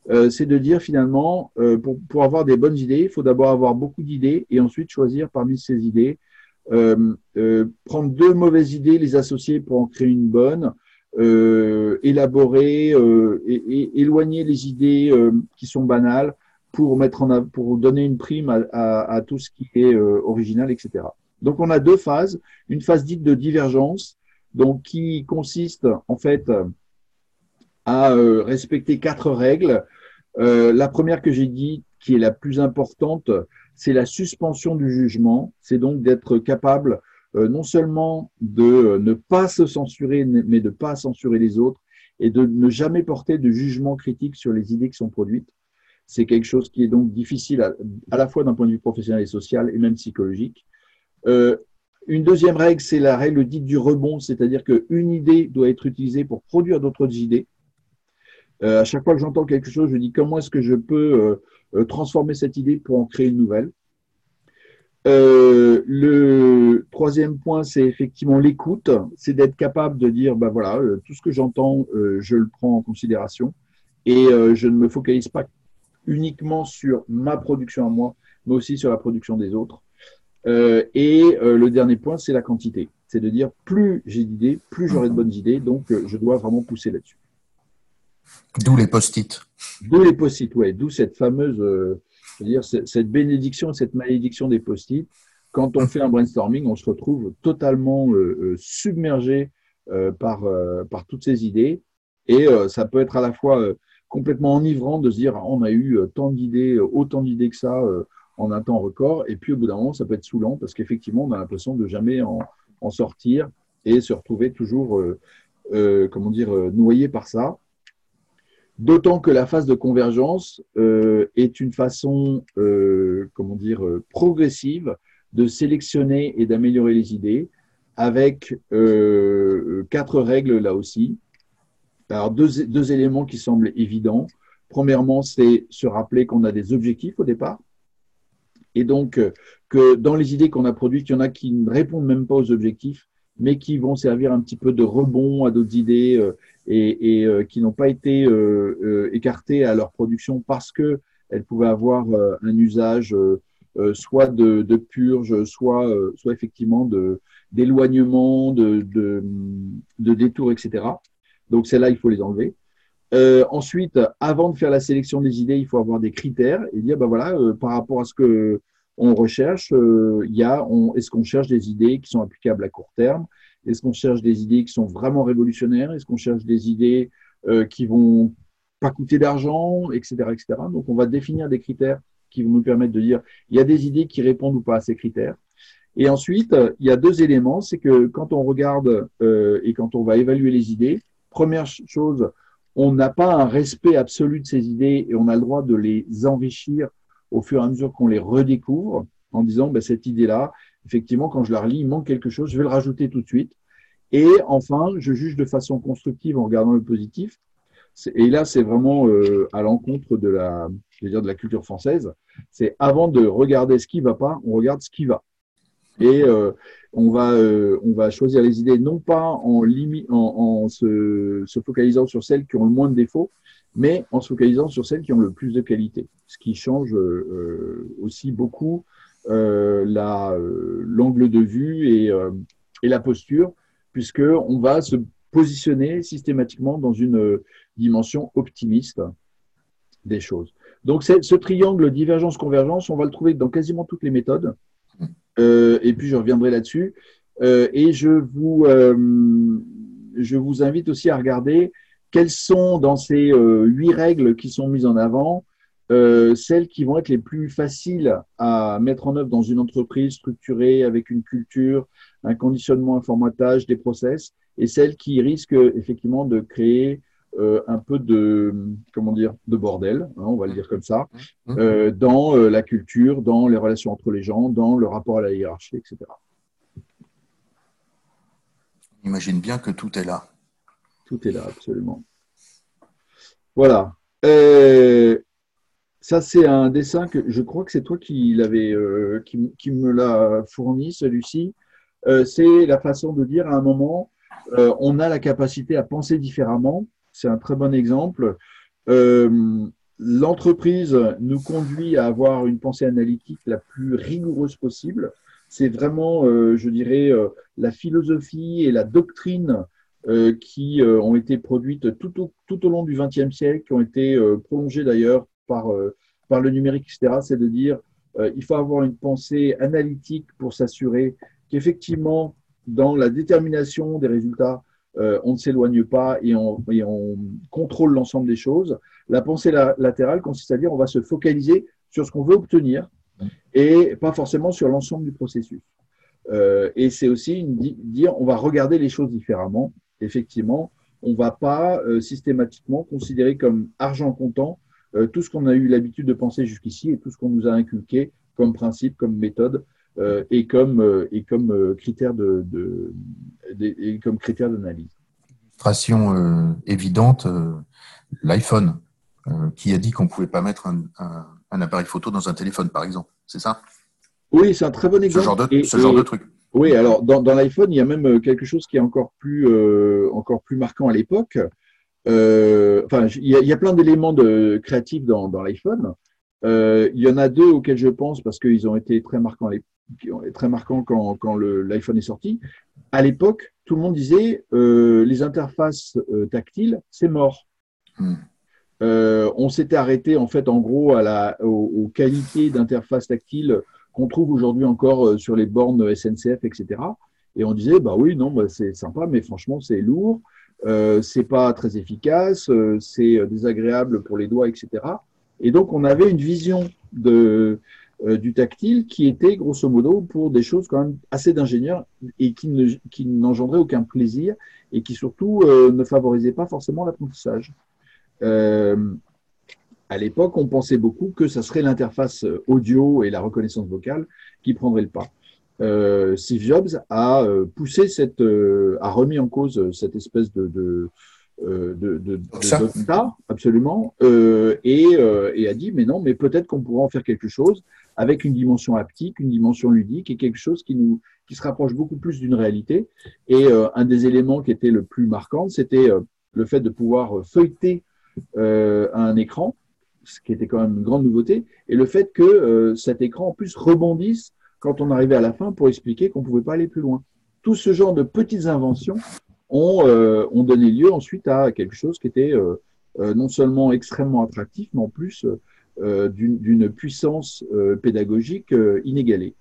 Euh, c'est de dire finalement, pour, pour, avoir des bonnes idées, il faut d'abord avoir beaucoup d'idées et ensuite choisir parmi ces idées, prendre deux mauvaises idées, les associer pour en créer une bonne, élaborer et, éloigner les idées qui sont banales pour mettre en pour donner une prime à, à, à tout ce qui est euh, original, etc. Donc on a deux phases, une phase dite de divergence, donc qui consiste en fait à euh, respecter quatre règles. Euh, la première que j'ai dit, qui est la plus importante, c'est la suspension du jugement, c'est donc d'être capable euh, non seulement de euh, ne pas se censurer, mais de ne pas censurer les autres, et de ne jamais porter de jugement critique sur les idées qui sont produites. C'est quelque chose qui est donc difficile à, la fois d'un point de vue professionnel et social, et même psychologique. Euh, une deuxième règle, c'est la règle dite du rebond, c'est-à-dire qu'une idée doit être utilisée pour produire d'autres idées. À chaque fois que j'entends quelque chose, je dis comment est-ce que je peux transformer cette idée pour en créer une nouvelle. le troisième point, c'est effectivement l'écoute, c'est d'être capable de dire, ben voilà, tout ce que j'entends, je le prends en considération et je ne me focalise pas uniquement sur ma production à moi, mais aussi sur la production des autres. Euh, et euh, le dernier point, c'est la quantité. C'est de dire plus j'ai d'idées, plus j'aurai de bonnes idées. Donc, euh, je dois vraiment pousser là-dessus. D'où les post-it. D'où les post-it, ouais. D'où cette fameuse, veux dire, cette bénédiction, cette malédiction des post-it. Quand on fait un brainstorming, on se retrouve totalement submergé par, toutes ces idées. Et ça peut être à la fois complètement enivrant de se dire ah, on a eu tant d'idées, autant d'idées que ça en un temps record. Et puis, au bout d'un moment, ça peut être saoulant parce qu'effectivement, on a l'impression de jamais en, sortir et se retrouver toujours, euh, euh, comment dire, euh, noyé par ça. D'autant que la phase de convergence est une façon, comment dire, progressive de sélectionner et d'améliorer les idées avec quatre règles là aussi. Alors, deux, deux éléments qui semblent évidents. Premièrement, c'est se rappeler qu'on a des objectifs au départ. Et donc, euh, que dans les idées qu'on a produites, il y en a qui ne répondent même pas aux objectifs, mais qui vont servir un petit peu de rebond à d'autres idées euh, et, euh, qui n'ont pas été écartées à leur production parce qu'elles pouvaient avoir un usage soit de, purge, soit, soit effectivement d'éloignement, de, de, de, détour, etc. Donc, celles-là, il faut les enlever. Euh, ensuite, avant de faire la sélection des idées, il faut avoir des critères et dire, ben voilà, euh, par rapport à ce que on recherche, euh, il y a, est-ce qu'on cherche des idées qui sont applicables à court terme? Est-ce qu'on cherche des idées qui sont vraiment révolutionnaires? Est-ce qu'on cherche des idées qui vont pas coûter d'argent, etc., etc. Donc, on va définir des critères qui vont nous permettre de dire, il y a des idées qui répondent ou pas à ces critères. Et ensuite, il y a deux éléments, c'est que quand on regarde et quand on va évaluer les idées, première chose, on n'a pas un respect absolu de ces idées et on a le droit de les enrichir au fur et à mesure qu'on les redécouvre en disant ben, cette idée-là, effectivement, quand je la relis, il manque quelque chose, je vais le rajouter tout de suite. Et enfin, je juge de façon constructive en regardant le positif. Et là, c'est vraiment euh, à l'encontre de la, je dire, de la culture française. C'est avant de regarder ce qui va pas, on regarde ce qui va. Et euh, on, va, euh, on va choisir les idées non pas en, en, se, focalisant sur celles qui ont le moins de défauts, mais en se focalisant sur celles qui ont le plus de qualité. Ce qui change euh, aussi beaucoup l'angle de vue et, la posture, puisqu'on va se positionner systématiquement dans une dimension optimiste des choses. Donc ce triangle divergence-convergence, on va le trouver dans quasiment toutes les méthodes. Euh, et puis je reviendrai là-dessus. Euh, et euh, je vous invite aussi à regarder quelles sont dans ces huit règles qui sont mises en avant celles qui vont être les plus faciles à mettre en œuvre dans une entreprise structurée avec une culture, un conditionnement, un formatage, des process, et celles qui risquent effectivement de créer euh, un peu de comment dire de bordel, hein, on va le dire comme ça, mmh. Euh, dans euh, la culture, dans les relations entre les gens, dans le rapport à la hiérarchie, etc. On imagine bien que tout est là. Tout est là, absolument. Voilà. ça, c'est un dessin que je crois que c'est toi qui l'avais, qui, qui, me l'a fourni, celui-ci. c'est la façon de dire à un moment, on a la capacité à penser différemment c'est un très bon exemple. Euh, l'entreprise nous conduit à avoir une pensée analytique la plus rigoureuse possible. C'est vraiment, euh, je dirais, euh, la philosophie et la doctrine qui ont été produites tout au, tout au long du XXe siècle, qui ont été prolongées d'ailleurs par, par le numérique, etc. C'est de dire il faut avoir une pensée analytique pour s'assurer qu'effectivement, dans la détermination des résultats, euh, on ne s'éloigne pas et on, contrôle l'ensemble des choses. La pensée latérale consiste à dire on va se focaliser sur ce qu'on veut obtenir et pas forcément sur l'ensemble du processus. Euh, et c'est aussi dire on va regarder les choses différemment. Effectivement, on ne va pas euh, systématiquement considérer comme argent comptant euh, tout ce qu'on a eu l'habitude de penser jusqu'ici et tout ce qu'on nous a inculqué comme principe, comme méthode et comme, et comme critère de, de, et comme critère d'analyse. Illustration évidente, l'iPhone, qui a dit qu'on ne pouvait pas mettre un, un appareil photo dans un téléphone, par exemple. C'est ça? Oui, c'est un très bon exemple. Ce genre de, truc. Oui, alors dans, l'iPhone, il y a même euh, quelque chose qui est encore plus, euh, encore plus marquant à l'époque. Euh, enfin, il y, a, plein d'éléments créatifs dans, l'iPhone. il y en a deux auxquels je pense parce qu'ils ont été très marquants, très marquants quand, quand l'iPhone est sorti. À l'époque, tout le monde disait les interfaces tactiles, c'est mort. Hmm. on s'était arrêté en fait en gros à la, aux, aux qualités d'interface tactile qu'on trouve aujourd'hui encore euh, sur les bornes SNCF, etc. Et on disait, bah oui, non, bah, c'est sympa, mais franchement, c'est lourd, euh, c'est pas très efficace, euh, c'est euh, désagréable pour les doigts, etc. Et donc, on avait une vision de, du tactile qui était grosso modo pour des choses quand même assez d'ingénieurs et qui, ne, qui n'engendraient aucun plaisir et qui surtout ne favorisaient pas forcément l'apprentissage. Euh, à l'époque, on pensait beaucoup que ça serait l'interface audio et la reconnaissance vocale qui prendrait le pas. Euh, Steve Jobs a euh, poussé cette, euh, a remis en cause cette espèce de, de de, de, absolument, et, et, a dit mais non, mais peut-être qu'on pourrait en faire quelque chose avec une dimension haptique, une dimension ludique et quelque chose qui nous qui se rapproche beaucoup plus d'une réalité. Et un des éléments qui était le plus marquant, c'était le fait de pouvoir feuilleter un écran ce qui était quand même une grande nouveauté, et le fait que euh, cet écran en plus rebondisse quand on arrivait à la fin pour expliquer qu'on ne pouvait pas aller plus loin. Tout ce genre de petites inventions ont, euh, ont donné lieu ensuite à quelque chose qui était euh, non seulement extrêmement attractif, mais en plus d'une puissance pédagogique inégalée.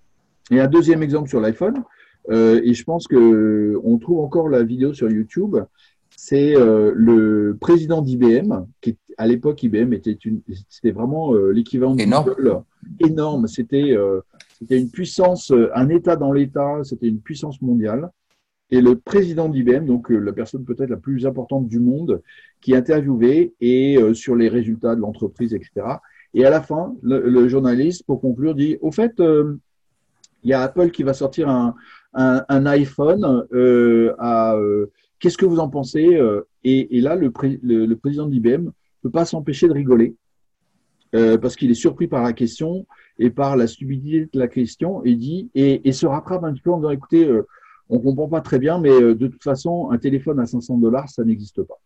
Et un deuxième exemple sur l'iPhone, et je pense que on trouve encore la vidéo sur YouTube, c'est le président d'IBM, qui à l'époque IBM était une, c'était vraiment euh, l'équivalent de énorme. énorme. C'était euh, c'était une puissance, un État dans l'État, c'était une puissance mondiale. Et le président d'IBM, donc la personne peut-être la plus importante du monde, qui interviewait et sur les résultats de l'entreprise, etc. Et à la fin, le, journaliste, pour conclure, dit au fait, il y a Apple qui va sortir un, un, un iPhone à Qu'est-ce que vous en pensez euh, et, là, le, président d'IBM peut pas s'empêcher de rigoler euh, parce qu'il est surpris par la question et par la stupidité de la question et dit et, se rattrape un petit peu en disant écoutez, euh, on ne comprend pas très bien, mais de toute façon, un téléphone à 500 dollars, ça n'existe pas.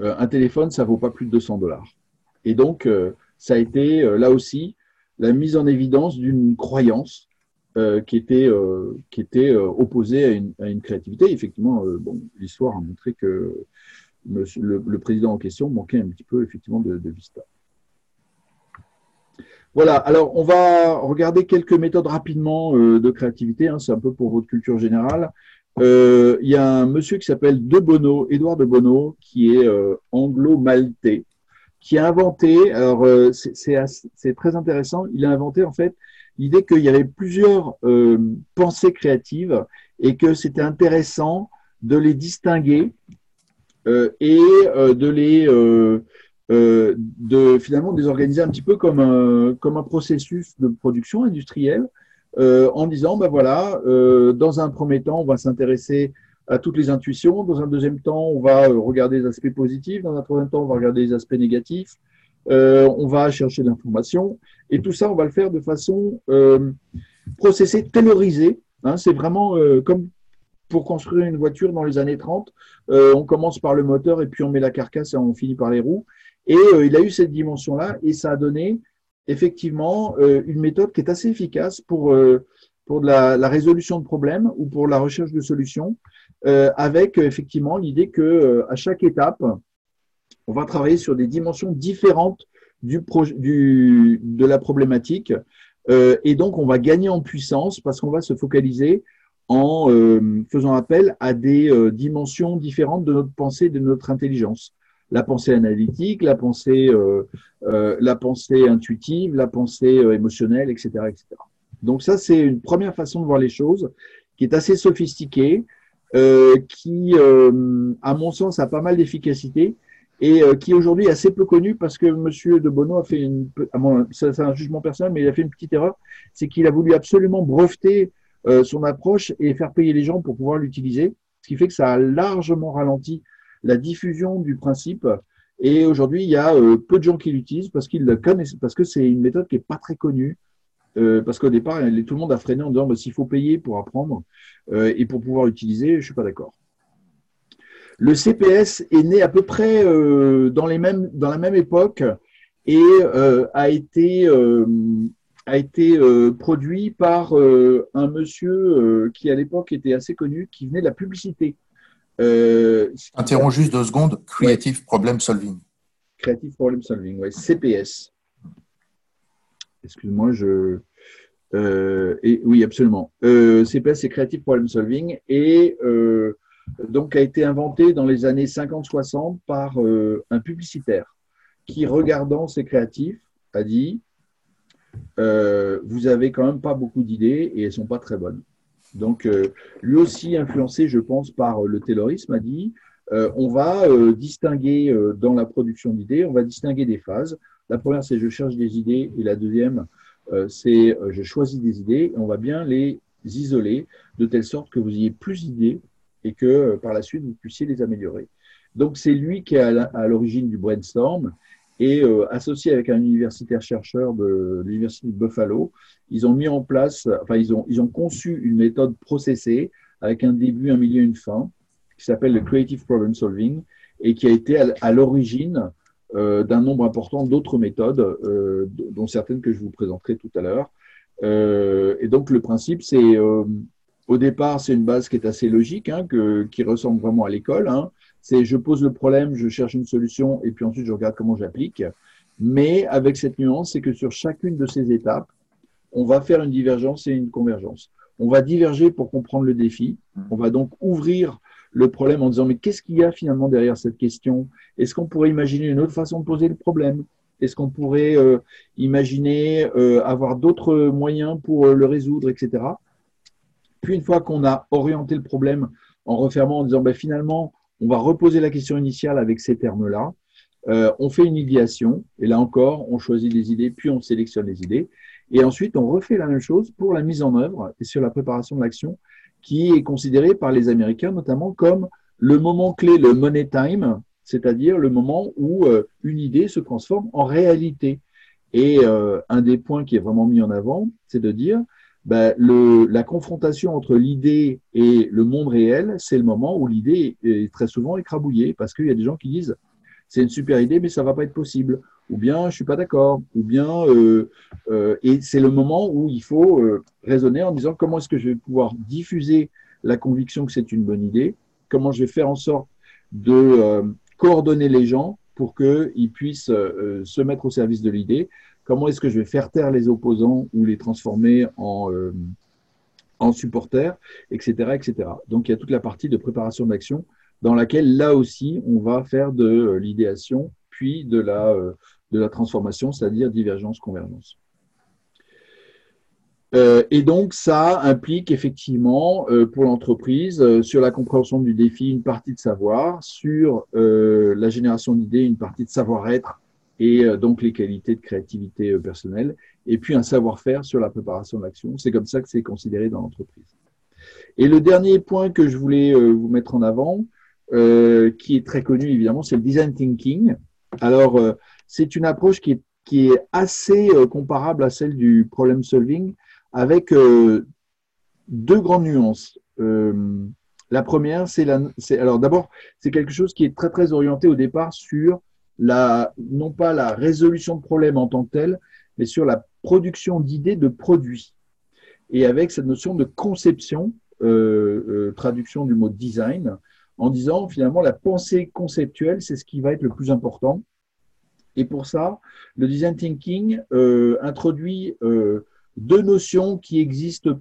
un téléphone, ça vaut pas plus de 200 dollars. Et donc, ça a été là aussi la mise en évidence d'une croyance euh, qui était, euh, qui était euh, opposé à une, à une, créativité. Effectivement, bon, l'histoire a montré que le, président en question manquait un petit peu effectivement de, vista. Voilà, alors on va regarder quelques méthodes rapidement de créativité, hein, c'est un peu pour votre culture générale. il y a un monsieur qui s'appelle De Bono, Édouard De Bono, qui est anglo-maltais, qui a inventé, alors c'est très intéressant, il a inventé en fait l'idée qu'il y avait plusieurs euh, pensées créatives et que c'était intéressant de les distinguer euh, et euh, de les de finalement de les organiser un petit peu comme un, comme un processus de production industrielle en disant ben voilà dans un premier temps on va s'intéresser à toutes les intuitions. Dans un deuxième temps on va regarder les aspects positifs. Dans un troisième temps on va regarder les aspects négatifs. Euh, on va chercher l'information, et tout ça, on va le faire de façon euh, processée, taylorisée. Hein, c'est vraiment euh, comme pour construire une voiture dans les années 30. on commence par le moteur, et puis on met la carcasse, et on finit par les roues. Et il a eu cette dimension-là, et ça a donné effectivement une méthode qui est assez efficace pour, pour la, la, résolution de problèmes ou pour la recherche de solutions, avec effectivement l'idée que à chaque étape, on va travailler sur des dimensions différentes du, du de la problématique. Euh, et donc, on va gagner en puissance parce qu'on va se focaliser en euh, faisant appel à des euh, dimensions différentes de notre pensée, de notre intelligence. la pensée analytique, la pensée, la pensée intuitive, la pensée émotionnelle, etc., etc. Donc ça, c'est une première façon de voir les choses qui est assez sophistiquée, qui, à mon sens, a pas mal d'efficacité et euh, qui aujourd'hui est assez peu connu parce que M. de Bono a fait une, c'est un jugement personnel, mais il a fait une petite erreur, c'est qu'il a voulu absolument breveter euh, son approche et faire payer les gens pour pouvoir l'utiliser, ce qui fait que ça a largement ralenti la diffusion du principe. Et aujourd'hui, il y a euh, peu de gens qui l'utilisent parce qu'ils connaissent, parce que c'est une méthode qui est pas très connue. parce qu'au départ, tout le monde a freiné en disant bah, s'il faut payer pour apprendre et pour pouvoir l'utiliser, je suis pas d'accord. Le CPS est né à peu près euh, dans, la même époque et euh, a été, euh, a été produit par un monsieur qui à l'époque était assez connu, qui venait de la publicité. Interromps juste deux secondes. Creative Problem Solving. Creative Problem Solving, oui. CPS. Excuse-moi, je. et, oui, absolument. CPS, c'est Creative Problem Solving. Et donc a été inventé dans les années 50-60 par euh, un publicitaire qui, regardant ses créatifs, a dit euh, Vous avez quand même pas beaucoup d'idées et elles sont pas très bonnes. Donc, euh, lui aussi influencé, je pense, par le taylorisme, a dit On va distinguer dans la production d'idées, on va distinguer des phases. La première, c'est je cherche des idées, et la deuxième, c'est je choisis des idées, et on va bien les isoler de telle sorte que vous ayez plus d'idées et que euh, par la suite, vous puissiez les améliorer. Donc, c'est lui qui est à l'origine du brainstorm et euh, associé avec un universitaire chercheur de l'université de Buffalo, ils ont mis en place, enfin, ils ont, ils ont conçu une méthode processée avec un début, un milieu, une fin, qui s'appelle le Creative Problem Solving et qui a été à, l'origine euh, d'un nombre important d'autres méthodes, dont certaines que je vous présenterai tout à l'heure. et donc, le principe, c'est au départ, c'est une base qui est assez logique, hein, qui ressemble vraiment à l'école. Hein. C'est je pose le problème, je cherche une solution, et puis ensuite je regarde comment j'applique. Mais avec cette nuance, c'est que sur chacune de ces étapes, on va faire une divergence et une convergence. On va diverger pour comprendre le défi. On va donc ouvrir le problème en disant mais qu'est-ce qu'il y a finalement derrière cette question? Est-ce qu'on pourrait imaginer une autre façon de poser le problème? Est-ce qu'on pourrait euh, imaginer euh, avoir d'autres moyens pour euh, le résoudre, etc. Puis une fois qu'on a orienté le problème en refermant en disant ben, finalement, on va reposer la question initiale avec ces termes-là, euh, on fait une idéation, et là encore, on choisit des idées, puis on sélectionne les idées, et ensuite on refait la même chose pour la mise en œuvre et sur la préparation de l'action, qui est considérée par les Américains notamment comme le moment clé, le money time, c'est-à-dire le moment où euh, une idée se transforme en réalité. Et euh, un des points qui est vraiment mis en avant, c'est de dire, ben, le, la confrontation entre l'idée et le monde réel, c'est le moment où l'idée est très souvent écrabouillée parce qu'il y a des gens qui disent c'est une super idée, mais ça va pas être possible. Ou bien je suis pas d'accord. Ou bien euh, euh, et c'est le moment où il faut euh, raisonner en disant comment est-ce que je vais pouvoir diffuser la conviction que c'est une bonne idée, comment je vais faire en sorte de euh, coordonner les gens pour qu'ils puissent euh, se mettre au service de l'idée, comment est-ce que je vais faire taire les opposants ou les transformer en, euh, supporters, etc., etc. Donc il y a toute la partie de préparation d'action dans laquelle là aussi on va faire de euh, l'idéation puis de la, euh, de la transformation, c'est-à-dire divergence-convergence. et donc, ça implique effectivement pour l'entreprise, sur la compréhension du défi, une partie de savoir, sur la génération d'idées, une partie de savoir-être, et euh, donc les qualités de créativité euh, personnelle, et puis un savoir-faire sur la préparation de l'action. C'est comme ça que c'est considéré dans l'entreprise. Et le dernier point que je voulais euh, vous mettre en avant, qui est très connu évidemment, c'est le design thinking. Alors, c'est une approche qui est, qui est assez comparable à celle du problem solving, avec deux grandes nuances. la première, c'est la, alors d'abord, c'est quelque chose qui est très très orienté au départ sur la, non pas la résolution de problèmes en tant que tel, mais sur la production d'idées de produits. Et avec cette notion de conception, euh, euh, traduction du mot design, en disant finalement la pensée conceptuelle, c'est ce qui va être le plus important. Et pour ça, le design thinking euh, introduit deux notions qui existent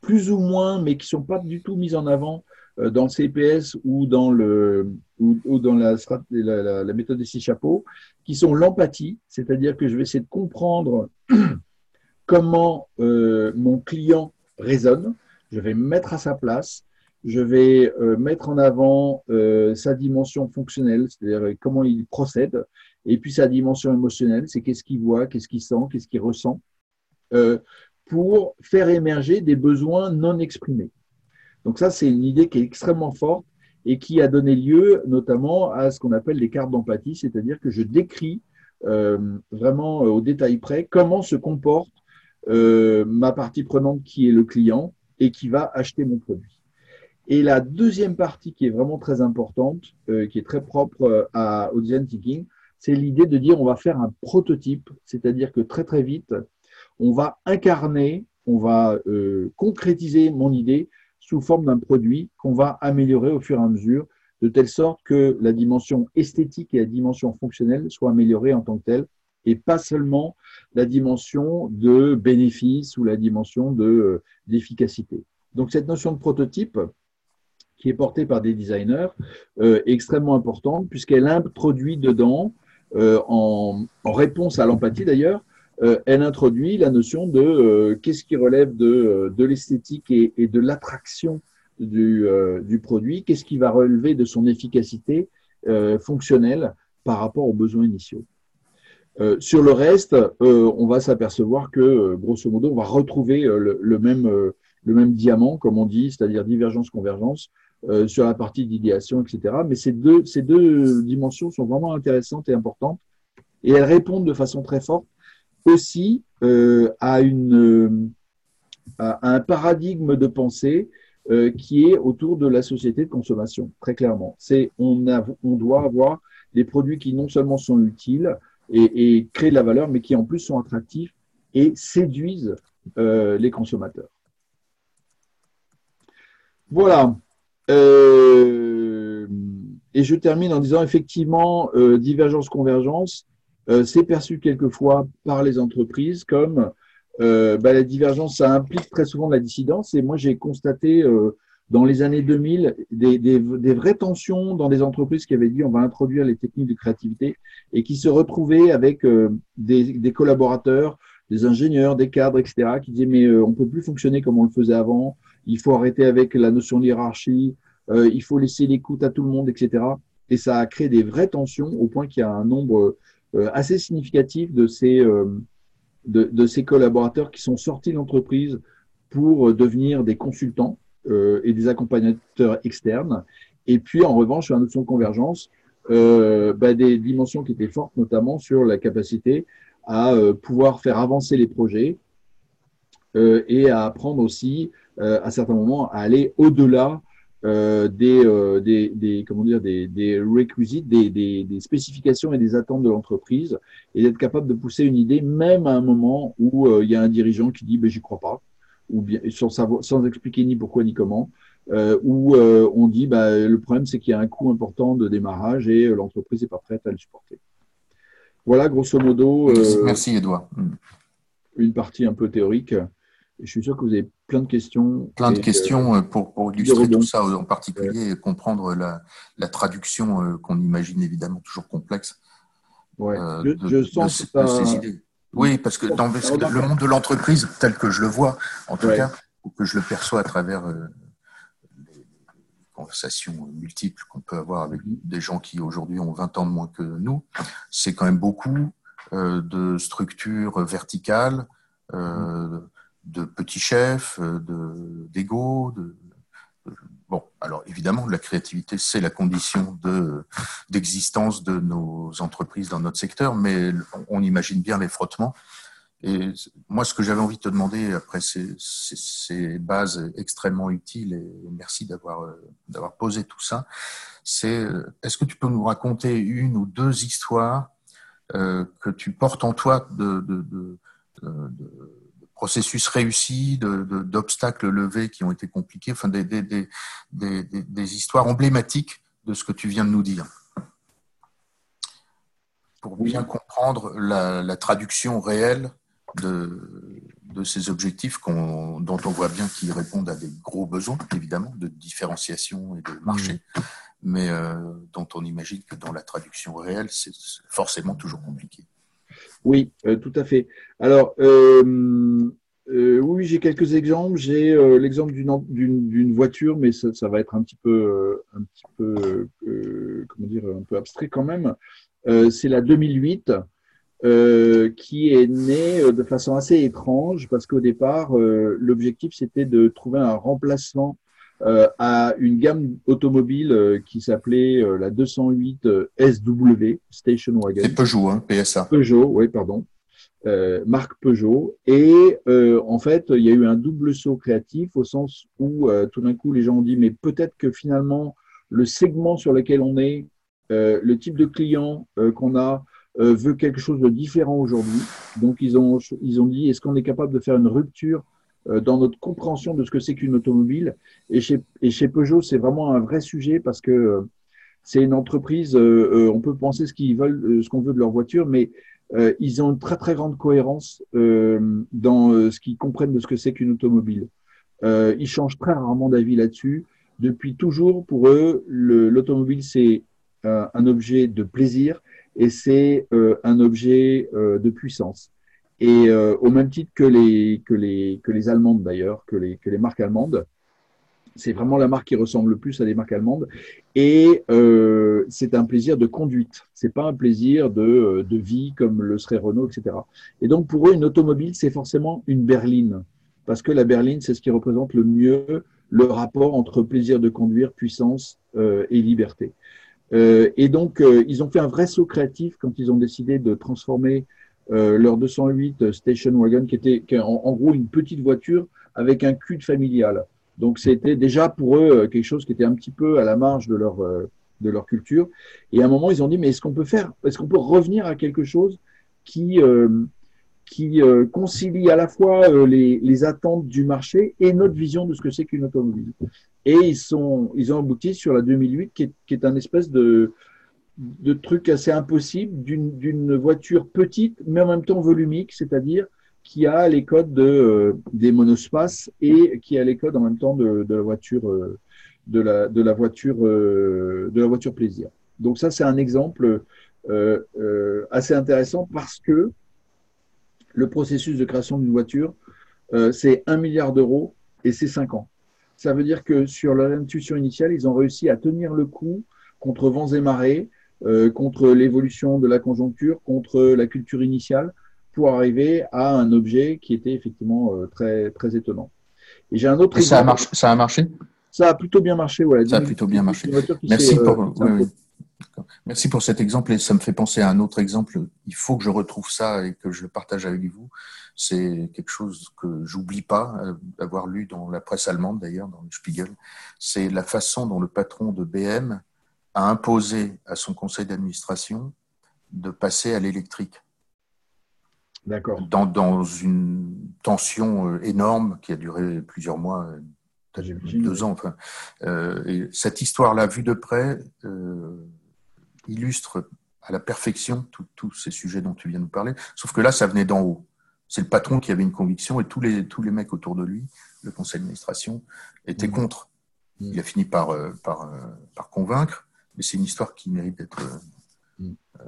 plus ou moins, mais qui ne sont pas du tout mises en avant dans le CPS ou dans, le, ou, dans la, la, la, méthode des six chapeaux, qui sont l'empathie, c'est-à-dire que je vais essayer de comprendre comment mon client raisonne, je vais me mettre à sa place, je vais euh, mettre en avant euh, sa dimension fonctionnelle, c'est-à-dire euh, comment il procède, et puis sa dimension émotionnelle, c'est qu'est-ce qu'il voit, qu'est-ce qu'il sent, qu'est-ce qu'il ressent, pour faire émerger des besoins non exprimés. Donc ça, c'est une idée qui est extrêmement forte et qui a donné lieu notamment à ce qu'on appelle les cartes d'empathie, c'est-à-dire que je décris vraiment au détail près comment se comporte ma partie prenante qui est le client et qui va acheter mon produit. Et la deuxième partie qui est vraiment très importante, euh, qui est très propre euh, au design thinking, c'est l'idée de dire on va faire un prototype, c'est-à-dire que très très vite, on va incarner, on va euh, concrétiser mon idée sous forme d'un produit qu'on va améliorer au fur et à mesure, de telle sorte que la dimension esthétique et la dimension fonctionnelle soient améliorées en tant que telles, et pas seulement la dimension de bénéfice ou la dimension de d'efficacité. Donc cette notion de prototype, qui est portée par des designers, euh, extrêmement importante, puisqu'elle introduit dedans, euh, en, réponse à l'empathie d'ailleurs, euh, elle introduit la notion de euh, qu'est-ce qui relève de, de l'esthétique et, de l'attraction du, euh, du, produit, qu'est-ce qui va relever de son efficacité fonctionnelle par rapport aux besoins initiaux. sur le reste, on va s'apercevoir que, grosso modo, on va retrouver le, même, le même diamant, comme on dit, c'est-à-dire divergence-convergence, euh, sur la partie d'idéation, etc. Mais ces deux, ces deux dimensions sont vraiment intéressantes et importantes et elles répondent de façon très forte aussi euh, à, une, à un paradigme de pensée euh, qui est autour de la société de consommation, très clairement. C'est on, on doit avoir des produits qui non seulement sont utiles et, et créent de la valeur, mais qui en plus sont attractifs et séduisent euh, les consommateurs. Voilà. Euh, et je termine en disant effectivement, euh, divergence-convergence, euh, c'est perçu quelquefois par les entreprises comme bah, la divergence, ça implique très souvent la dissidence. Et moi, j'ai constaté dans les années 2000 des, des, des, vraies tensions dans des entreprises qui avaient dit on va introduire les techniques de créativité et qui se retrouvaient avec des, des, collaborateurs, des ingénieurs, des cadres, etc., qui disaient mais on peut plus fonctionner comme on le faisait avant il faut arrêter avec la notion de hiérarchie, euh, il faut laisser l'écoute à tout le monde, etc. Et ça a créé des vraies tensions au point qu'il y a un nombre euh, assez significatif de ces, euh, de, ces collaborateurs qui sont sortis de l'entreprise pour devenir des consultants et des accompagnateurs externes. Et puis, en revanche, sur la notion de convergence, bah, des dimensions qui étaient fortes, notamment sur la capacité à pouvoir faire avancer les projets et à apprendre aussi euh, à certains moments à aller au-delà euh, des, euh, des, des, comment dire, des, des requisites, des, des, des, spécifications et des attentes de l'entreprise, et d'être capable de pousser une idée, même à un moment où euh, il y a un dirigeant qui dit ben, j'y crois pas, ou bien sans, savoir, sans expliquer ni pourquoi ni comment, euh, où on dit bah, le problème c'est qu'il y a un coût important de démarrage et l'entreprise n'est pas prête à le supporter. Voilà, grosso modo. Merci, Edouard. Une partie un peu théorique. Je suis sûr que vous avez plein de questions. Plein de questions euh, pour, pour, illustrer tout ça, en particulier, comprendre la, la traduction euh, qu'on imagine évidemment toujours complexe. Ouais. Euh, je, sens de, ces idées. Oui, parce que dans le monde de l'entreprise, tel que je le vois, en tout cas, ou que je le perçois à travers les conversations multiples qu'on peut avoir avec mm-hmm. des gens qui aujourd'hui ont 20 ans de moins que nous, c'est quand même beaucoup de structures verticales, euh, de petits chefs, euh, d'ego. De, bon, alors évidemment, la créativité, c'est la condition d'existence de, nos entreprises dans notre secteur, mais on imagine bien les frottements. Et moi, ce que j'avais envie de te demander après ces, ces, bases extrêmement utiles, et merci d'avoir euh, d'avoir posé tout ça, c'est euh, est-ce que tu peux nous raconter une ou deux histoires que tu portes en toi de, de, de, de processus réussi, d'obstacles levés qui ont été compliqués, enfin des, des, des, des, histoires emblématiques de ce que tu viens de nous dire. Pour bien comprendre la, la traduction réelle de, de ces objectifs dont on voit bien qu'ils répondent à des gros besoins, évidemment, de différenciation et de marché, mmh. mais euh, dont on imagine que dans la traduction réelle, c'est forcément toujours compliqué. Oui, euh, tout à fait. Alors, euh, oui, j'ai quelques exemples. J'ai l'exemple d'une voiture, mais ça, ça, va être un petit peu, un petit peu, comment dire, un peu abstrait quand même. c'est la 2008. Euh, qui est né euh, de façon assez étrange parce qu'au départ, euh, l'objectif c'était de trouver un remplacement à une gamme automobile qui s'appelait la 208 SW Station Wagon. C'est Peugeot, hein, PSA. Peugeot, oui, pardon. marque Peugeot. Et en fait, il y a eu un double saut créatif au sens où tout d'un coup, les gens ont dit, mais peut-être que finalement, le segment sur lequel on est, le type de client qu'on a, euh, veut quelque chose de différent aujourd'hui. Donc, ils ont, ils ont dit, est-ce qu'on est capable de faire une rupture euh, dans notre compréhension de ce que c'est qu'une automobile et chez, Peugeot, c'est vraiment un vrai sujet parce que euh, c'est une entreprise, on peut penser ce qu'ils veulent, ce qu'on veut de leur voiture, mais ils ont une très très grande cohérence dans ce qu'ils comprennent de ce que c'est qu'une automobile. ils changent très rarement d'avis là-dessus. Depuis toujours, pour eux, l'automobile, c'est un objet de plaisir et c'est euh, un objet euh, de puissance. Et euh, au même titre que les, que les, que les Allemandes d'ailleurs, que les, que les marques allemandes, c'est vraiment la marque qui ressemble le plus à des marques allemandes. Et euh, c'est un plaisir de conduite. C'est pas un plaisir de, de, vie comme le serait Renault, etc. Et donc pour eux, une automobile, c'est forcément une berline. Parce que la berline, c'est ce qui représente le mieux le rapport entre plaisir de conduire, puissance euh, et liberté. Euh, et donc, euh, ils ont fait un vrai saut créatif quand ils ont décidé de transformer euh, leur 208 Station Wagon, qui était en, gros une petite voiture avec un cul familial. Donc, c'était déjà pour eux quelque chose qui était un petit peu à la marge de leur, de leur culture. Et à un moment, ils ont dit, mais est-ce qu'on peut faire, est-ce qu'on peut revenir à quelque chose qui, qui concilie à la fois les, les, attentes du marché et notre vision de ce que c'est qu'une automobile? Et ils, sont, ils ont abouti sur la 2008, qui est, qui est un espèce de, de truc assez impossible d'une voiture petite, mais en même temps volumique, c'est-à-dire qui a les codes de, euh, des monospaces et qui a les codes en même temps de, la voiture euh, de la, de la voiture euh, de la voiture plaisir. Donc ça c'est un exemple assez intéressant parce que le processus de création d'une voiture c'est un milliard d'euros et c'est cinq ans. Ça veut dire que sur leur intuition initiale, ils ont réussi à tenir le coup contre vents et marées, contre l'évolution de la conjoncture, contre la culture initiale, pour arriver à un objet qui était effectivement euh, très, très étonnant. Et j'ai un autre. Et ça, a marché, ça a marché? Ça a plutôt bien marché, ouais. Ça a plutôt bien marché. Merci pour. Euh, Merci pour cet exemple et ça me fait penser à un autre exemple. Il faut que je retrouve ça et que je le partage avec vous. C'est quelque chose que j'oublie pas euh, d'avoir lu dans la presse allemande d'ailleurs, dans le Spiegel. C'est la façon dont le patron de BM a imposé à son conseil d'administration de passer à l'électrique. D'accord. Dans, dans, une tension euh, énorme qui a duré plusieurs mois, euh, deux ans. Enfin, et cette histoire-là, vue de près, illustre à la perfection tous ces sujets dont tu viens de nous parler. Sauf que là, ça venait d'en haut. C'est le patron qui avait une conviction et tous les, tous les mecs autour de lui, le conseil d'administration, étaient mmh. contre. Mmh. Il a fini par, euh, par, euh, par convaincre, mais c'est une histoire qui mérite d'être. Mmh. Euh,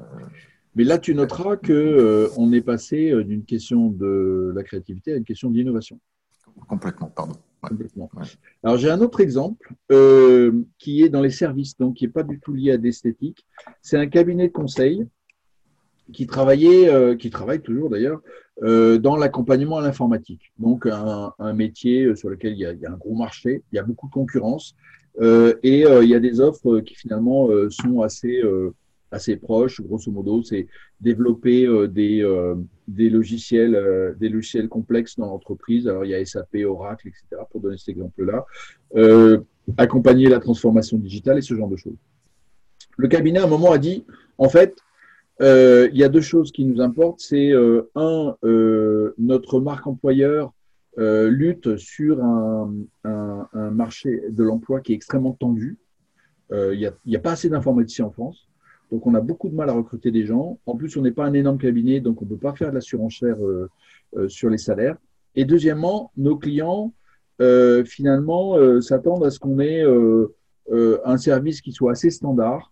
mais là, tu noteras que on est passé d'une question de la créativité à une question d'innovation. Complètement, pardon. Alors j'ai un autre exemple euh, qui est dans les services, donc qui n'est pas du tout lié à l'esthétique. C'est un cabinet de conseil qui travaillait, euh, qui travaille toujours d'ailleurs, euh, dans l'accompagnement à l'informatique. Donc un, métier sur lequel il y, a, un gros marché, il y a beaucoup de concurrence et il y a des offres qui finalement sont assez assez proches. Grosso modo, c'est développer des logiciels, euh, des logiciels complexes dans l'entreprise. Alors, il y a SAP, Oracle, etc., pour donner cet exemple-là. Euh, accompagner la transformation digitale et ce genre de choses. Le cabinet, à un moment, a dit, en fait, euh, il y a deux choses qui nous importent. C'est, un, notre marque employeur lutte sur un, marché de l'emploi qui est extrêmement tendu. Il n'y a, a, pas assez d'informaticiens en France. Donc, on a beaucoup de mal à recruter des gens. En plus, on n'est pas un énorme cabinet, donc on ne peut pas faire de la surenchère euh, euh, sur les salaires. Et deuxièmement, nos clients, finalement, s'attendent à ce qu'on ait un service qui soit assez standard,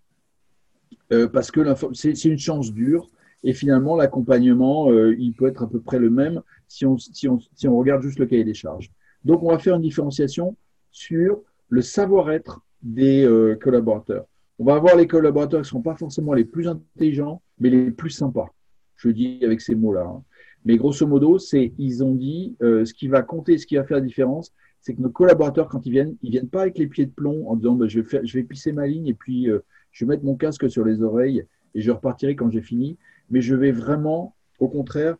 parce que c'est une chance dure. Et finalement, l'accompagnement, il peut être à peu près le même si on, si, on, si on regarde juste le cahier des charges. Donc, on va faire une différenciation sur le savoir-être des collaborateurs. On va avoir les collaborateurs qui ne seront pas forcément les plus intelligents, mais les plus sympas. Je dis avec ces mots-là. Hein. Mais grosso modo, c'est ils ont dit euh, ce qui va compter, ce qui va faire la différence, c'est que nos collaborateurs, quand ils viennent, ils viennent pas avec les pieds de plomb en disant bah, je, vais je vais pisser ma ligne et puis euh, je vais mettre mon casque sur les oreilles et je repartirai quand j'ai fini. Mais je vais vraiment, au contraire,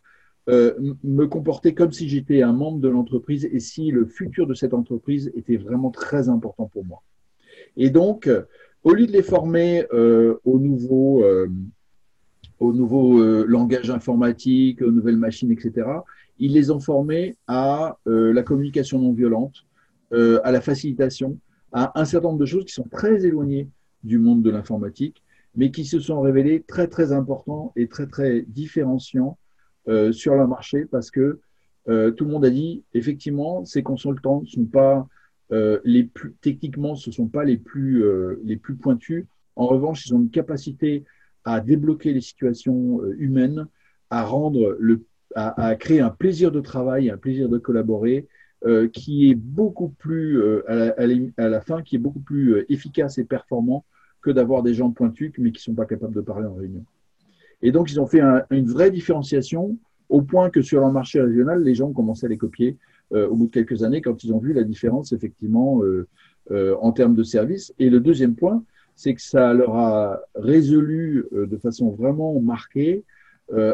euh, me comporter comme si j'étais un membre de l'entreprise et si le futur de cette entreprise était vraiment très important pour moi. Et donc, au lieu de les former euh, au nouveau, euh, au nouveau euh, langage informatique, aux nouvelles machines, etc., ils les ont formés à la communication non violente, à la facilitation, à un certain nombre de choses qui sont très éloignées du monde de l'informatique, mais qui se sont révélées très, très importants et très, très différenciants sur le marché parce que tout le monde a dit, effectivement, ces consultants ne sont pas euh, les plus, techniquement, ce ne sont pas les plus, euh, les plus pointus. En revanche, ils ont une capacité à débloquer les situations euh, humaines, à rendre le, à, créer un plaisir de travail, un plaisir de collaborer, qui est beaucoup plus à, la, fin, qui est beaucoup plus efficace et performant que d'avoir des gens pointus mais qui ne sont pas capables de parler en réunion. Et donc, ils ont fait une vraie différenciation au point que sur leur marché régional, les gens commencé à les copier euh, au bout de quelques années quand ils ont vu la différence effectivement euh, euh, en termes de services. Et le deuxième point, c'est que ça leur a résolu de façon vraiment marquée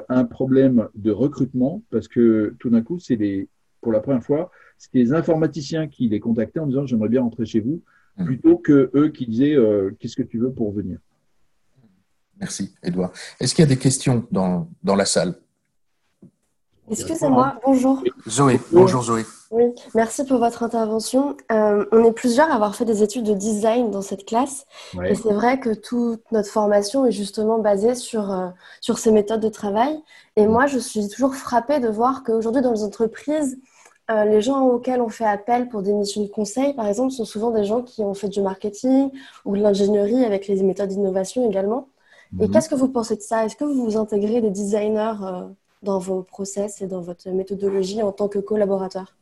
un problème de recrutement parce que tout d'un coup, c'est pour la première fois, c'était les informaticiens qui les contactaient en disant j'aimerais bien rentrer chez vous. Plutôt que eux qui disaient qu'est-ce que tu veux pour venir. Merci, Edouard. Est-ce qu'il y a des questions dans, dans la salle? Excusez-moi, bonjour. Zoé, bonjour Zoé. Oui, merci pour votre intervention. Euh, on est plusieurs à avoir fait des études de design dans cette classe. Et c'est vrai que toute notre formation est justement basée sur, euh, sur ces méthodes de travail. Et moi, je suis toujours frappée de voir qu'aujourd'hui, dans les entreprises, euh, les gens auxquels on fait appel pour des missions de conseil, par exemple, sont souvent des gens qui ont fait du marketing ou de l'ingénierie avec les méthodes d'innovation également. Et mhm. qu'est-ce que vous pensez de ça? Est-ce que vous intégrez des designers dans vos process et dans votre méthodologie en tant que collaborateur?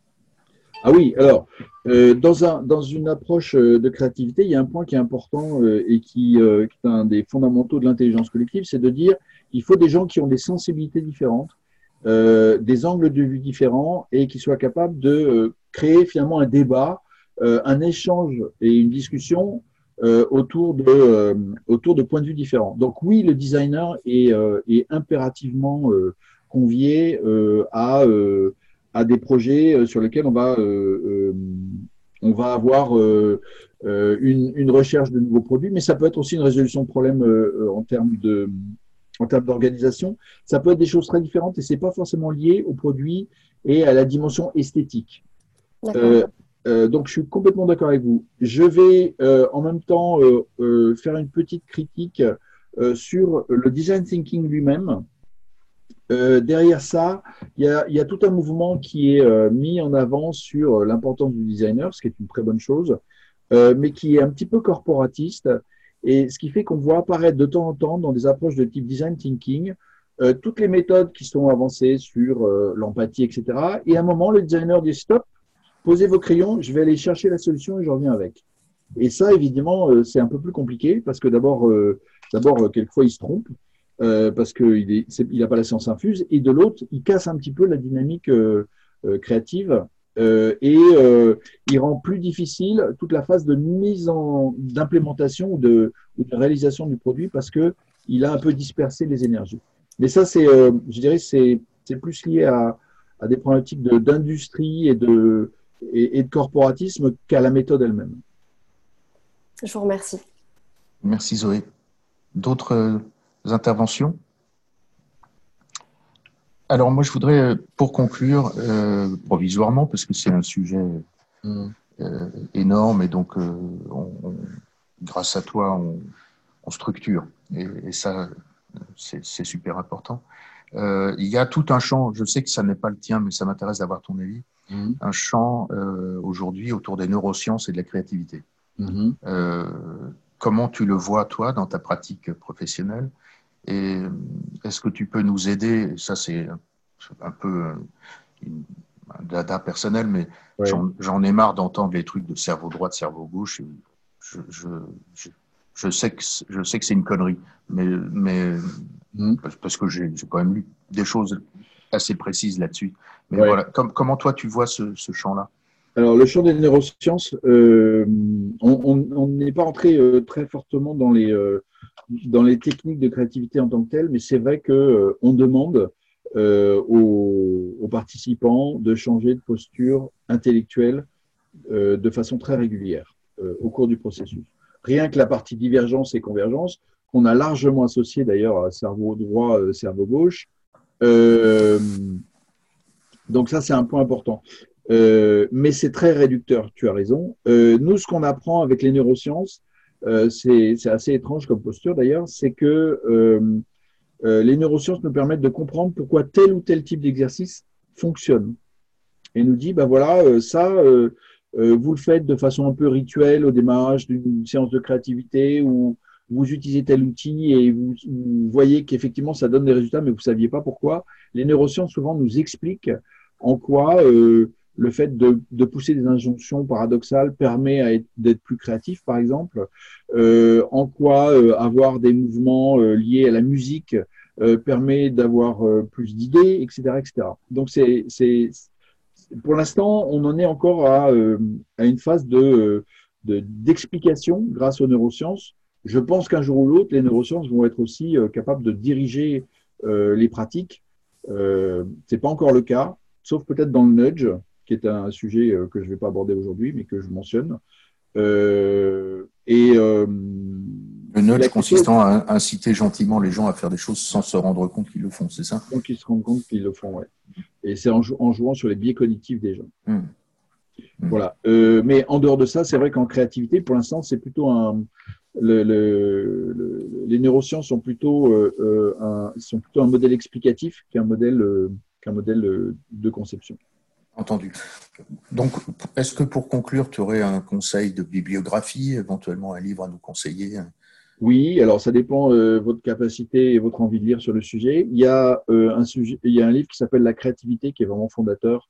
Ah oui, alors, euh, dans, un, dans une approche euh, de créativité, il y a un point qui est important euh, et qui, est un des fondamentaux de l'intelligence collective, c'est de dire qu'il faut des gens qui ont des sensibilités différentes, des angles de vue différents et qui soient capables de créer finalement un débat, un échange et une discussion autour, de, autour de points de vue différents. Donc oui, le designer est, est impérativement conviés euh, à, euh, à des projets euh, sur lesquels on va, on va avoir une, une, recherche de nouveaux produits, mais ça peut être aussi une résolution de problèmes en termes de en termes d'organisation, ça peut être des choses très différentes et c'est pas forcément lié au produit et à la dimension esthétique. donc, je suis complètement d'accord avec vous. Je vais en même temps faire une petite critique sur le design thinking lui-même. Euh, derrière ça, il y, a, tout un mouvement qui est euh, mis en avant sur euh, l'importance du designer, ce qui est une très bonne chose, mais qui est un petit peu corporatiste, et ce qui fait qu'on voit apparaître de temps en temps dans des approches de type design thinking toutes les méthodes qui sont avancées sur l'empathie, etc. Et à un moment, le designer dit stop, posez vos crayons, je vais aller chercher la solution et je reviens avec. Et ça, évidemment, c'est un peu plus compliqué parce que d'abord, d'abord, quelquefois, il se trompe. Euh, parce qu'il n'a pas la science infuse, et de l'autre, il casse un petit peu la dynamique euh, euh, et il rend plus difficile toute la phase de mise en d'implémentation ou de, de, réalisation du produit parce que il a un peu dispersé les énergies. Mais ça, c'est, je dirais, c'est, plus lié à, à des problématiques d'industrie et de, et, et de corporatisme qu'à la méthode elle-même. Je vous remercie. Merci Zoé. D'autres interventions? Alors moi, je voudrais, euh, pour conclure, euh, provisoirement, parce que c'est un sujet euh, énorme et donc grâce à toi, on, structure. Et, ça, c'est super important. il y a tout un champ, je sais que ça n'est pas le tien, mais ça m'intéresse d'avoir ton avis, mmh. un champ aujourd'hui autour des neurosciences et de la créativité. Mmh. comment tu le vois, toi, dans ta pratique professionnelle Et est-ce que tu peux nous aider? Ça, c'est un peu une, un dada personnel, mais j'en ai marre d'entendre les trucs de cerveau droit, de cerveau gauche. Je, je, je, sais que je sais que c'est une connerie, mais, mais hmm. parce que j'ai quand même lu des choses assez précises là-dessus. Mais voilà, comment toi tu vois ce, ce champ-là? Alors, le champ des neurosciences, euh, on n'est pas entré euh, très fortement dans les, euh, dans les techniques de créativité en tant que telles, mais c'est vrai que on demande euh, aux, participants de changer de posture intellectuelle euh, de façon très régulière euh, au cours du processus. Rien que la partie divergence et convergence, qu'on a largement associé d'ailleurs à cerveau droit, cerveau gauche. donc ça, c'est un point important. Euh, mais c'est très réducteur, tu as raison. Euh, nous, ce qu'on apprend avec les neurosciences, euh, c'est assez étrange comme posture d'ailleurs, c'est que euh, les neurosciences nous permettent de comprendre pourquoi tel ou tel type d'exercice fonctionne. Et nous dit, ben voilà, euh, ça, euh, vous le faites de façon un peu rituelle au démarrage d'une séance de créativité ou vous utilisez tel outil et vous, voyez qu'effectivement ça donne des résultats, mais vous ne saviez pas pourquoi. Les neurosciences souvent nous expliquent en quoi le fait de, de, pousser des injonctions paradoxales permet d'être plus créatif, par exemple. Euh, en quoi avoir des mouvements liés à la musique euh, permet d'avoir euh, plus d'idées, etc., etc. Donc c'est, pour l'instant, on en est encore à, euh, à une phase de, d'explication grâce aux neurosciences. Je pense qu'un jour ou l'autre, les neurosciences vont être aussi capables de diriger les pratiques. Euh, c'est pas encore le cas, sauf peut-être dans le nudge, qui est un sujet que je ne vais pas aborder aujourd'hui, mais que je mentionne. Euh, et le nudge consistant à inciter gentiment les gens à faire des choses sans se rendre compte qu'ils le font, c'est ça? Sans qu'ils se rendent compte qu'ils le font, ouais. Et c'est en, jouant sur les biais cognitifs des gens. Hmm. Hmm. Voilà. Euh, mais en dehors de ça, c'est vrai qu'en créativité, pour l'instant, c'est plutôt un. Le, le, les neurosciences sont plutôt, euh, euh, un, sont plutôt un modèle explicatif qu'un modèle, qu'un modèle de conception. Entendu. Donc, est-ce que pour conclure, tu aurais un conseil de bibliographie, éventuellement un livre à nous conseiller? Oui, alors ça dépend de euh, votre capacité et votre envie de lire sur le sujet. Il y a, euh, un, sujet, il y a un livre qui s'appelle La créativité, qui est vraiment fondateur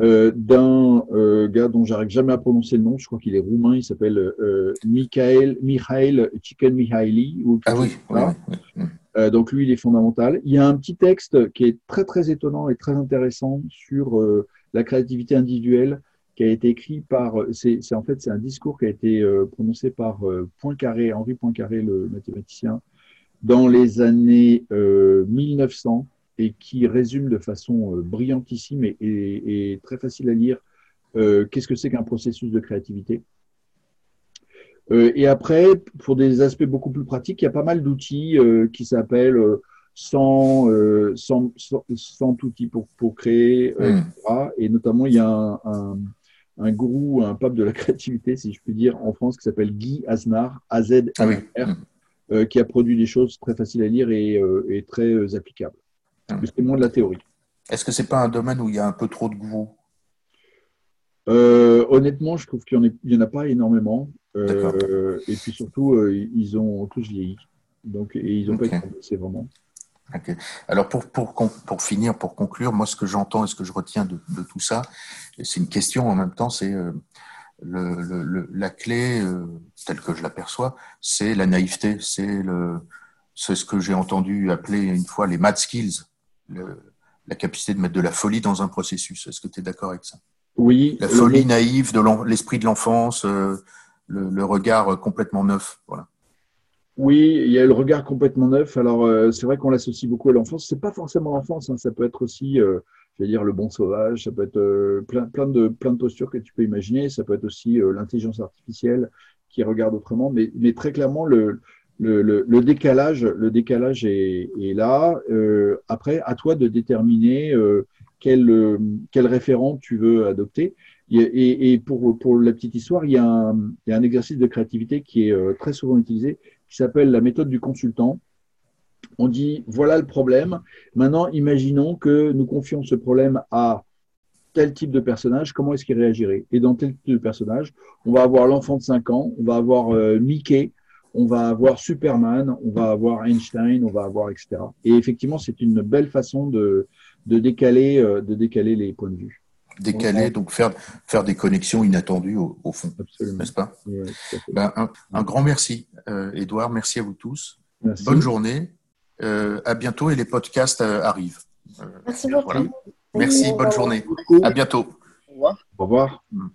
euh, d'un gars dont j'arrive jamais à prononcer le nom. Je crois qu'il est roumain. Il s'appelle Mikhail, Mikhail Chicken Mihaili. ah oui. donc lui, il est fondamental. Il y a un petit texte qui est très très étonnant et très intéressant sur la créativité individuelle qui a été écrit par, c'est en fait c'est un discours qui a été euh, prononcé par euh, Poincaré, Henri Poincaré, le mathématicien, dans les années 1900 euh, et qui résume de façon brillantissime et, très facile à lire qu'est-ce que c'est qu'un processus de créativité. et après, pour des aspects beaucoup plus pratiques, il y a pas mal d'outils qui s'appellent 100, 100, 100, outils pour, pour créer, etc. Hmm. Et notamment, il y a un, un gourou, un pape de la créativité, si je puis dire, en France, qui s'appelle Guy Aznar, AZ, ah mm. euh, qui a produit des choses très faciles à lire et, euh, très euh, applicables. Mm. c'est moins de la théorie. Est-ce que c'est pas un domaine où il y a un peu trop de gourous Honnêtement, je trouve qu'il n'y en, a pas énormément. et puis surtout, ils ont tous vieilli. Donc, et ils n'ont pas été c'est vraiment. Alors pour, pour, pour, finir, pour conclure, moi ce que j'entends et ce que je retiens de, de tout ça, c'est une question en même temps, c'est euh, le, le, la clé, euh, telle que je l'aperçois, c'est la naïveté, c'est ce que j'ai entendu appeler une fois les mad skills, la capacité de mettre de la folie dans un processus. Est-ce que tu es d'accord avec ça? Oui. La folie naïve de l'esprit de l'enfance, euh, le, regard complètement neuf. Voilà. Oui, il y a le regard complètement neuf. Alors, euh, c'est vrai qu'on l'associe beaucoup à l'enfance. C'est pas forcément l'enfance. Hein. Ça peut être aussi, euh, je vais dire, le bon sauvage. Ça peut être euh, plein, plein, de, plein de postures que tu peux imaginer. Ça peut être aussi l'intelligence artificielle qui regarde autrement. Mais, mais très clairement, le, le, le, décalage, le décalage est, est là. après, à toi de déterminer quel, quel référent tu veux adopter. Et, et, pour, pour la petite histoire, il y, a un, il y a un exercice de créativité qui est très souvent utilisé, qui s'appelle la méthode du consultant. on dit voilà le problème. Maintenant, imaginons que nous confions ce problème à tel type de personnage, comment est-ce qu'il réagirait? Et dans tel type de personnage, on va avoir l'enfant de 5 ans, on va avoir euh, Mickey, on va avoir Superman, on va avoir Einstein, on va avoir etc. Et effectivement, c'est une belle façon de, euh, de décaler les points de vue. Décaler, donc faire, faire des connexions inattendues au, fond, n'est-ce pas ben, un, grand merci, euh, Edouard, merci à vous tous. Bonne journée, euh, à bientôt et les podcasts arrivent. merci beaucoup. Merci, bonne journée. À bientôt. Au revoir. Au revoir. Mm.